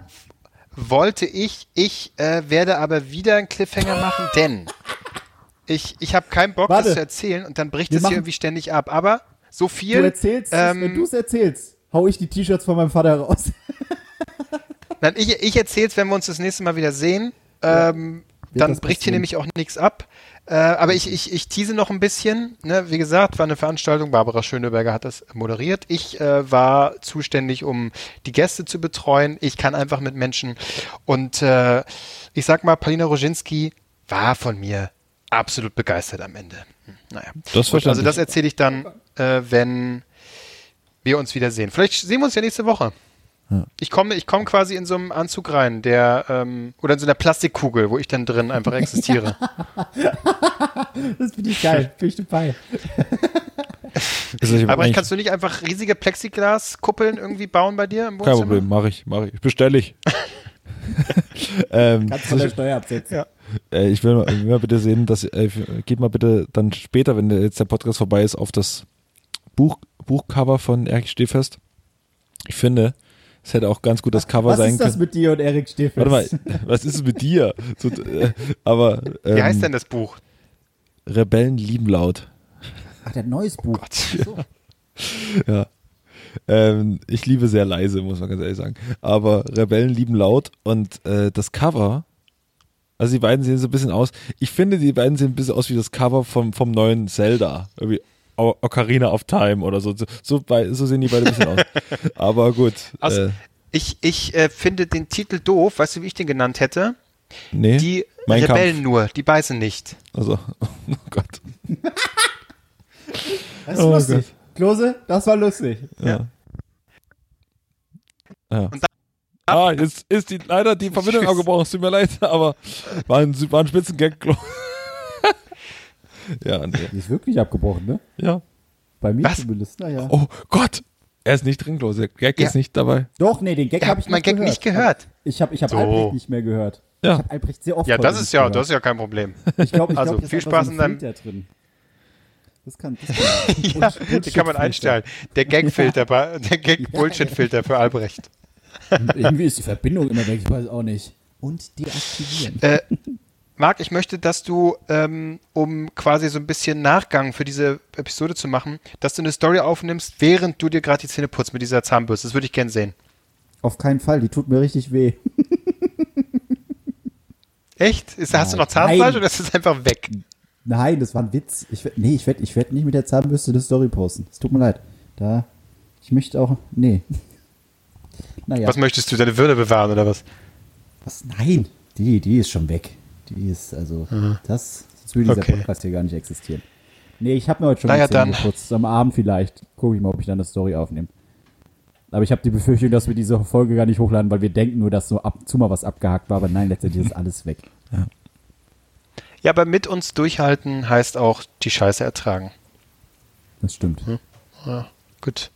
Wollte ich, ich äh, werde aber wieder einen Cliffhanger machen, denn ich, ich habe keinen Bock, Warte. das zu erzählen und dann bricht es hier irgendwie ständig ab. Aber so viel. Du erzählst, es, ähm, wenn du es erzählst, hau ich die T-Shirts von meinem Vater raus. Nein, ich, ich erzähl's, wenn wir uns das nächste Mal wieder sehen. Ähm, Wird dann bricht hier nämlich auch nichts ab. Äh, aber ich, ich, ich tease noch ein bisschen. Ne? Wie gesagt, war eine Veranstaltung. Barbara Schöneberger hat das moderiert. Ich äh, war zuständig, um die Gäste zu betreuen. Ich kann einfach mit Menschen. Und äh, ich sag mal, Paulina Roginski war von mir absolut begeistert am Ende. Hm, Naja. Das Gut, also das erzähle ich dann, äh, wenn wir uns wieder sehen. Vielleicht sehen wir uns ja nächste Woche. Ich komme ich komm quasi in so einem Anzug rein, der, ähm, oder in so einer Plastikkugel, wo ich dann drin einfach existiere. *laughs* Das finde ich geil. Finde ich dabei. ich Aber eigentlich- kannst du nicht einfach riesige Plexiglaskuppeln irgendwie bauen bei dir im Kein Wohnzimmer? Problem, mache ich, mache ich. Bestelle ich. *laughs* ähm, Kannst von der Steuer absetzen. Ja. äh, ich will mal, ich will mal bitte sehen, dass äh, geht mal bitte dann später, wenn jetzt der Podcast vorbei ist, auf das Buch, Buchcover von Erich Stehfest. Ich finde, es hätte auch ganz gut das Cover Was sein ist das können. mit dir und Erik Steffens? Warte mal, was ist es mit dir? So, äh, aber ähm, Wie heißt denn das Buch? Rebellen lieben laut. Ach, der hat ein neues Buch. So. *laughs* Ja. Ähm, ich liebe sehr leise, muss man ganz ehrlich sagen. Aber Rebellen lieben laut und äh, das Cover, also die beiden sehen so ein bisschen aus. Ich finde, die beiden sehen ein bisschen aus wie das Cover vom, vom neuen Zelda. Irgendwie O- Ocarina of Time oder so. So, so, bei- so sehen die beide ein bisschen aus. *laughs* Aber gut. Also, äh, ich ich äh, finde den Titel doof. Weißt du, wie ich den genannt hätte? nee. Die Mein Rebellen Kampf. nur, die beißen nicht. Also, *laughs* oh Gott. Das ist Oh lustig. Klose, das war lustig. Ja. ja. Und ah, jetzt ist die, leider die Verbindung abgebrochen, es tut mir leid, aber war ein, war ein Spitzengag. *laughs* Ja, nee. Die ist wirklich abgebrochen, ne? Ja. Bei mir Was? zumindest. Naja. Oh Gott. Er ist nicht drin, Klose. Gag Ja. ist nicht dabei. Doch, nee, den Gag habe ich mein nicht Gag gehört. nicht gehört. Ich habe ich hab So. Albrecht nicht mehr gehört. Ja. Ich habe Albrecht sehr oft Ja, das ist ja, gehört. das ist ja kein Problem. Ich glaube, ich Also, glaub, viel Spaß in ein deinem- Filter drin. Das kann, das *laughs* kann ja, die kann man einstellen. Der Gag-Filter, *laughs* bei- der Gag-Bullshit-Filter für Albrecht. Irgendwie ist die Verbindung immer weg, ich weiß auch nicht. Und deaktivieren. Äh, Marc, ich möchte, dass du, ähm, um quasi so ein bisschen Nachgang für diese Episode zu machen, dass du eine Story aufnimmst, während du dir gerade die Zähne putzt mit dieser Zahnbürste. Das würde ich gern sehen. Auf keinen Fall, die tut mir richtig weh. *laughs* Echt? Ist, hast du noch. Zahnfleisch oder ist es einfach weg? Nein, das war ein Witz. Ich, nee, ich werde ich werd nicht mit der Zahnbürste eine Story posten. Es tut mir leid. Da, ich möchte auch, nee. *laughs* Naja, Was möchtest du, deine Würde bewahren oder was? was? Nein, die, die ist schon weg. Die ist, also, das, sonst würde dieser Okay. Podcast hier gar nicht existieren. Nee, ich habe mir heute schon Naja, dann. geputzt. Am Abend vielleicht. Gucke ich mal, ob ich dann eine Story aufnehme. Aber ich habe die Befürchtung, dass wir diese Folge gar nicht hochladen, weil wir denken nur, dass so ab und zu mal was abgehakt war. Aber nein, letztendlich ist alles weg. Ja, aber mit uns durchhalten heißt auch die Scheiße ertragen. Das stimmt. Ja, gut.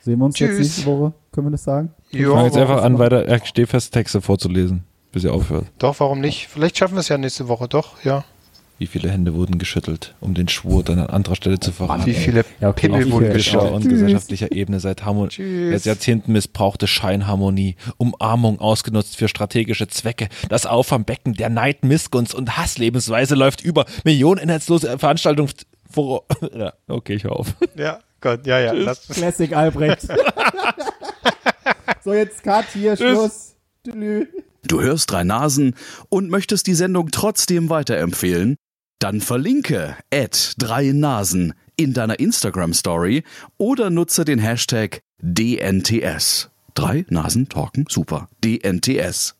Sehen wir uns Tschüss. jetzt nächste Woche? Können wir das sagen? Ich fange jetzt Ja, einfach an, weiter äh, Stehfesttexte vorzulesen, bis ihr aufhört. doch, warum nicht? Vielleicht schaffen wir es ja nächste Woche, doch, ja. Wie viele Hände wurden geschüttelt, um den Schwur dann an anderer Stelle zu verraten? Wie viele Ja, okay, Pimmel wurden höre geschüttelt? und gesellschaftlicher Ebene seit, Harmon Tschüss. seit Jahrzehnten missbrauchte Scheinharmonie, Umarmung ausgenutzt für strategische Zwecke, das Auffangbecken der Neid, Missgunst und Hasslebensweise läuft über Millionen inhaltslose Veranstaltungen vor. *laughs* Ja, okay, ich hör auf. Ja, Gott, ja, ja. Das, Classic Albrecht. *laughs* so, jetzt Cut hier, Schluss. Tschüss. Du hörst drei Nasen und möchtest die Sendung trotzdem weiterempfehlen? Dann verlinke at drei Nasen in deiner Instagram Story oder nutze den Hashtag DNTS. Drei Nasen talken super. DNTS.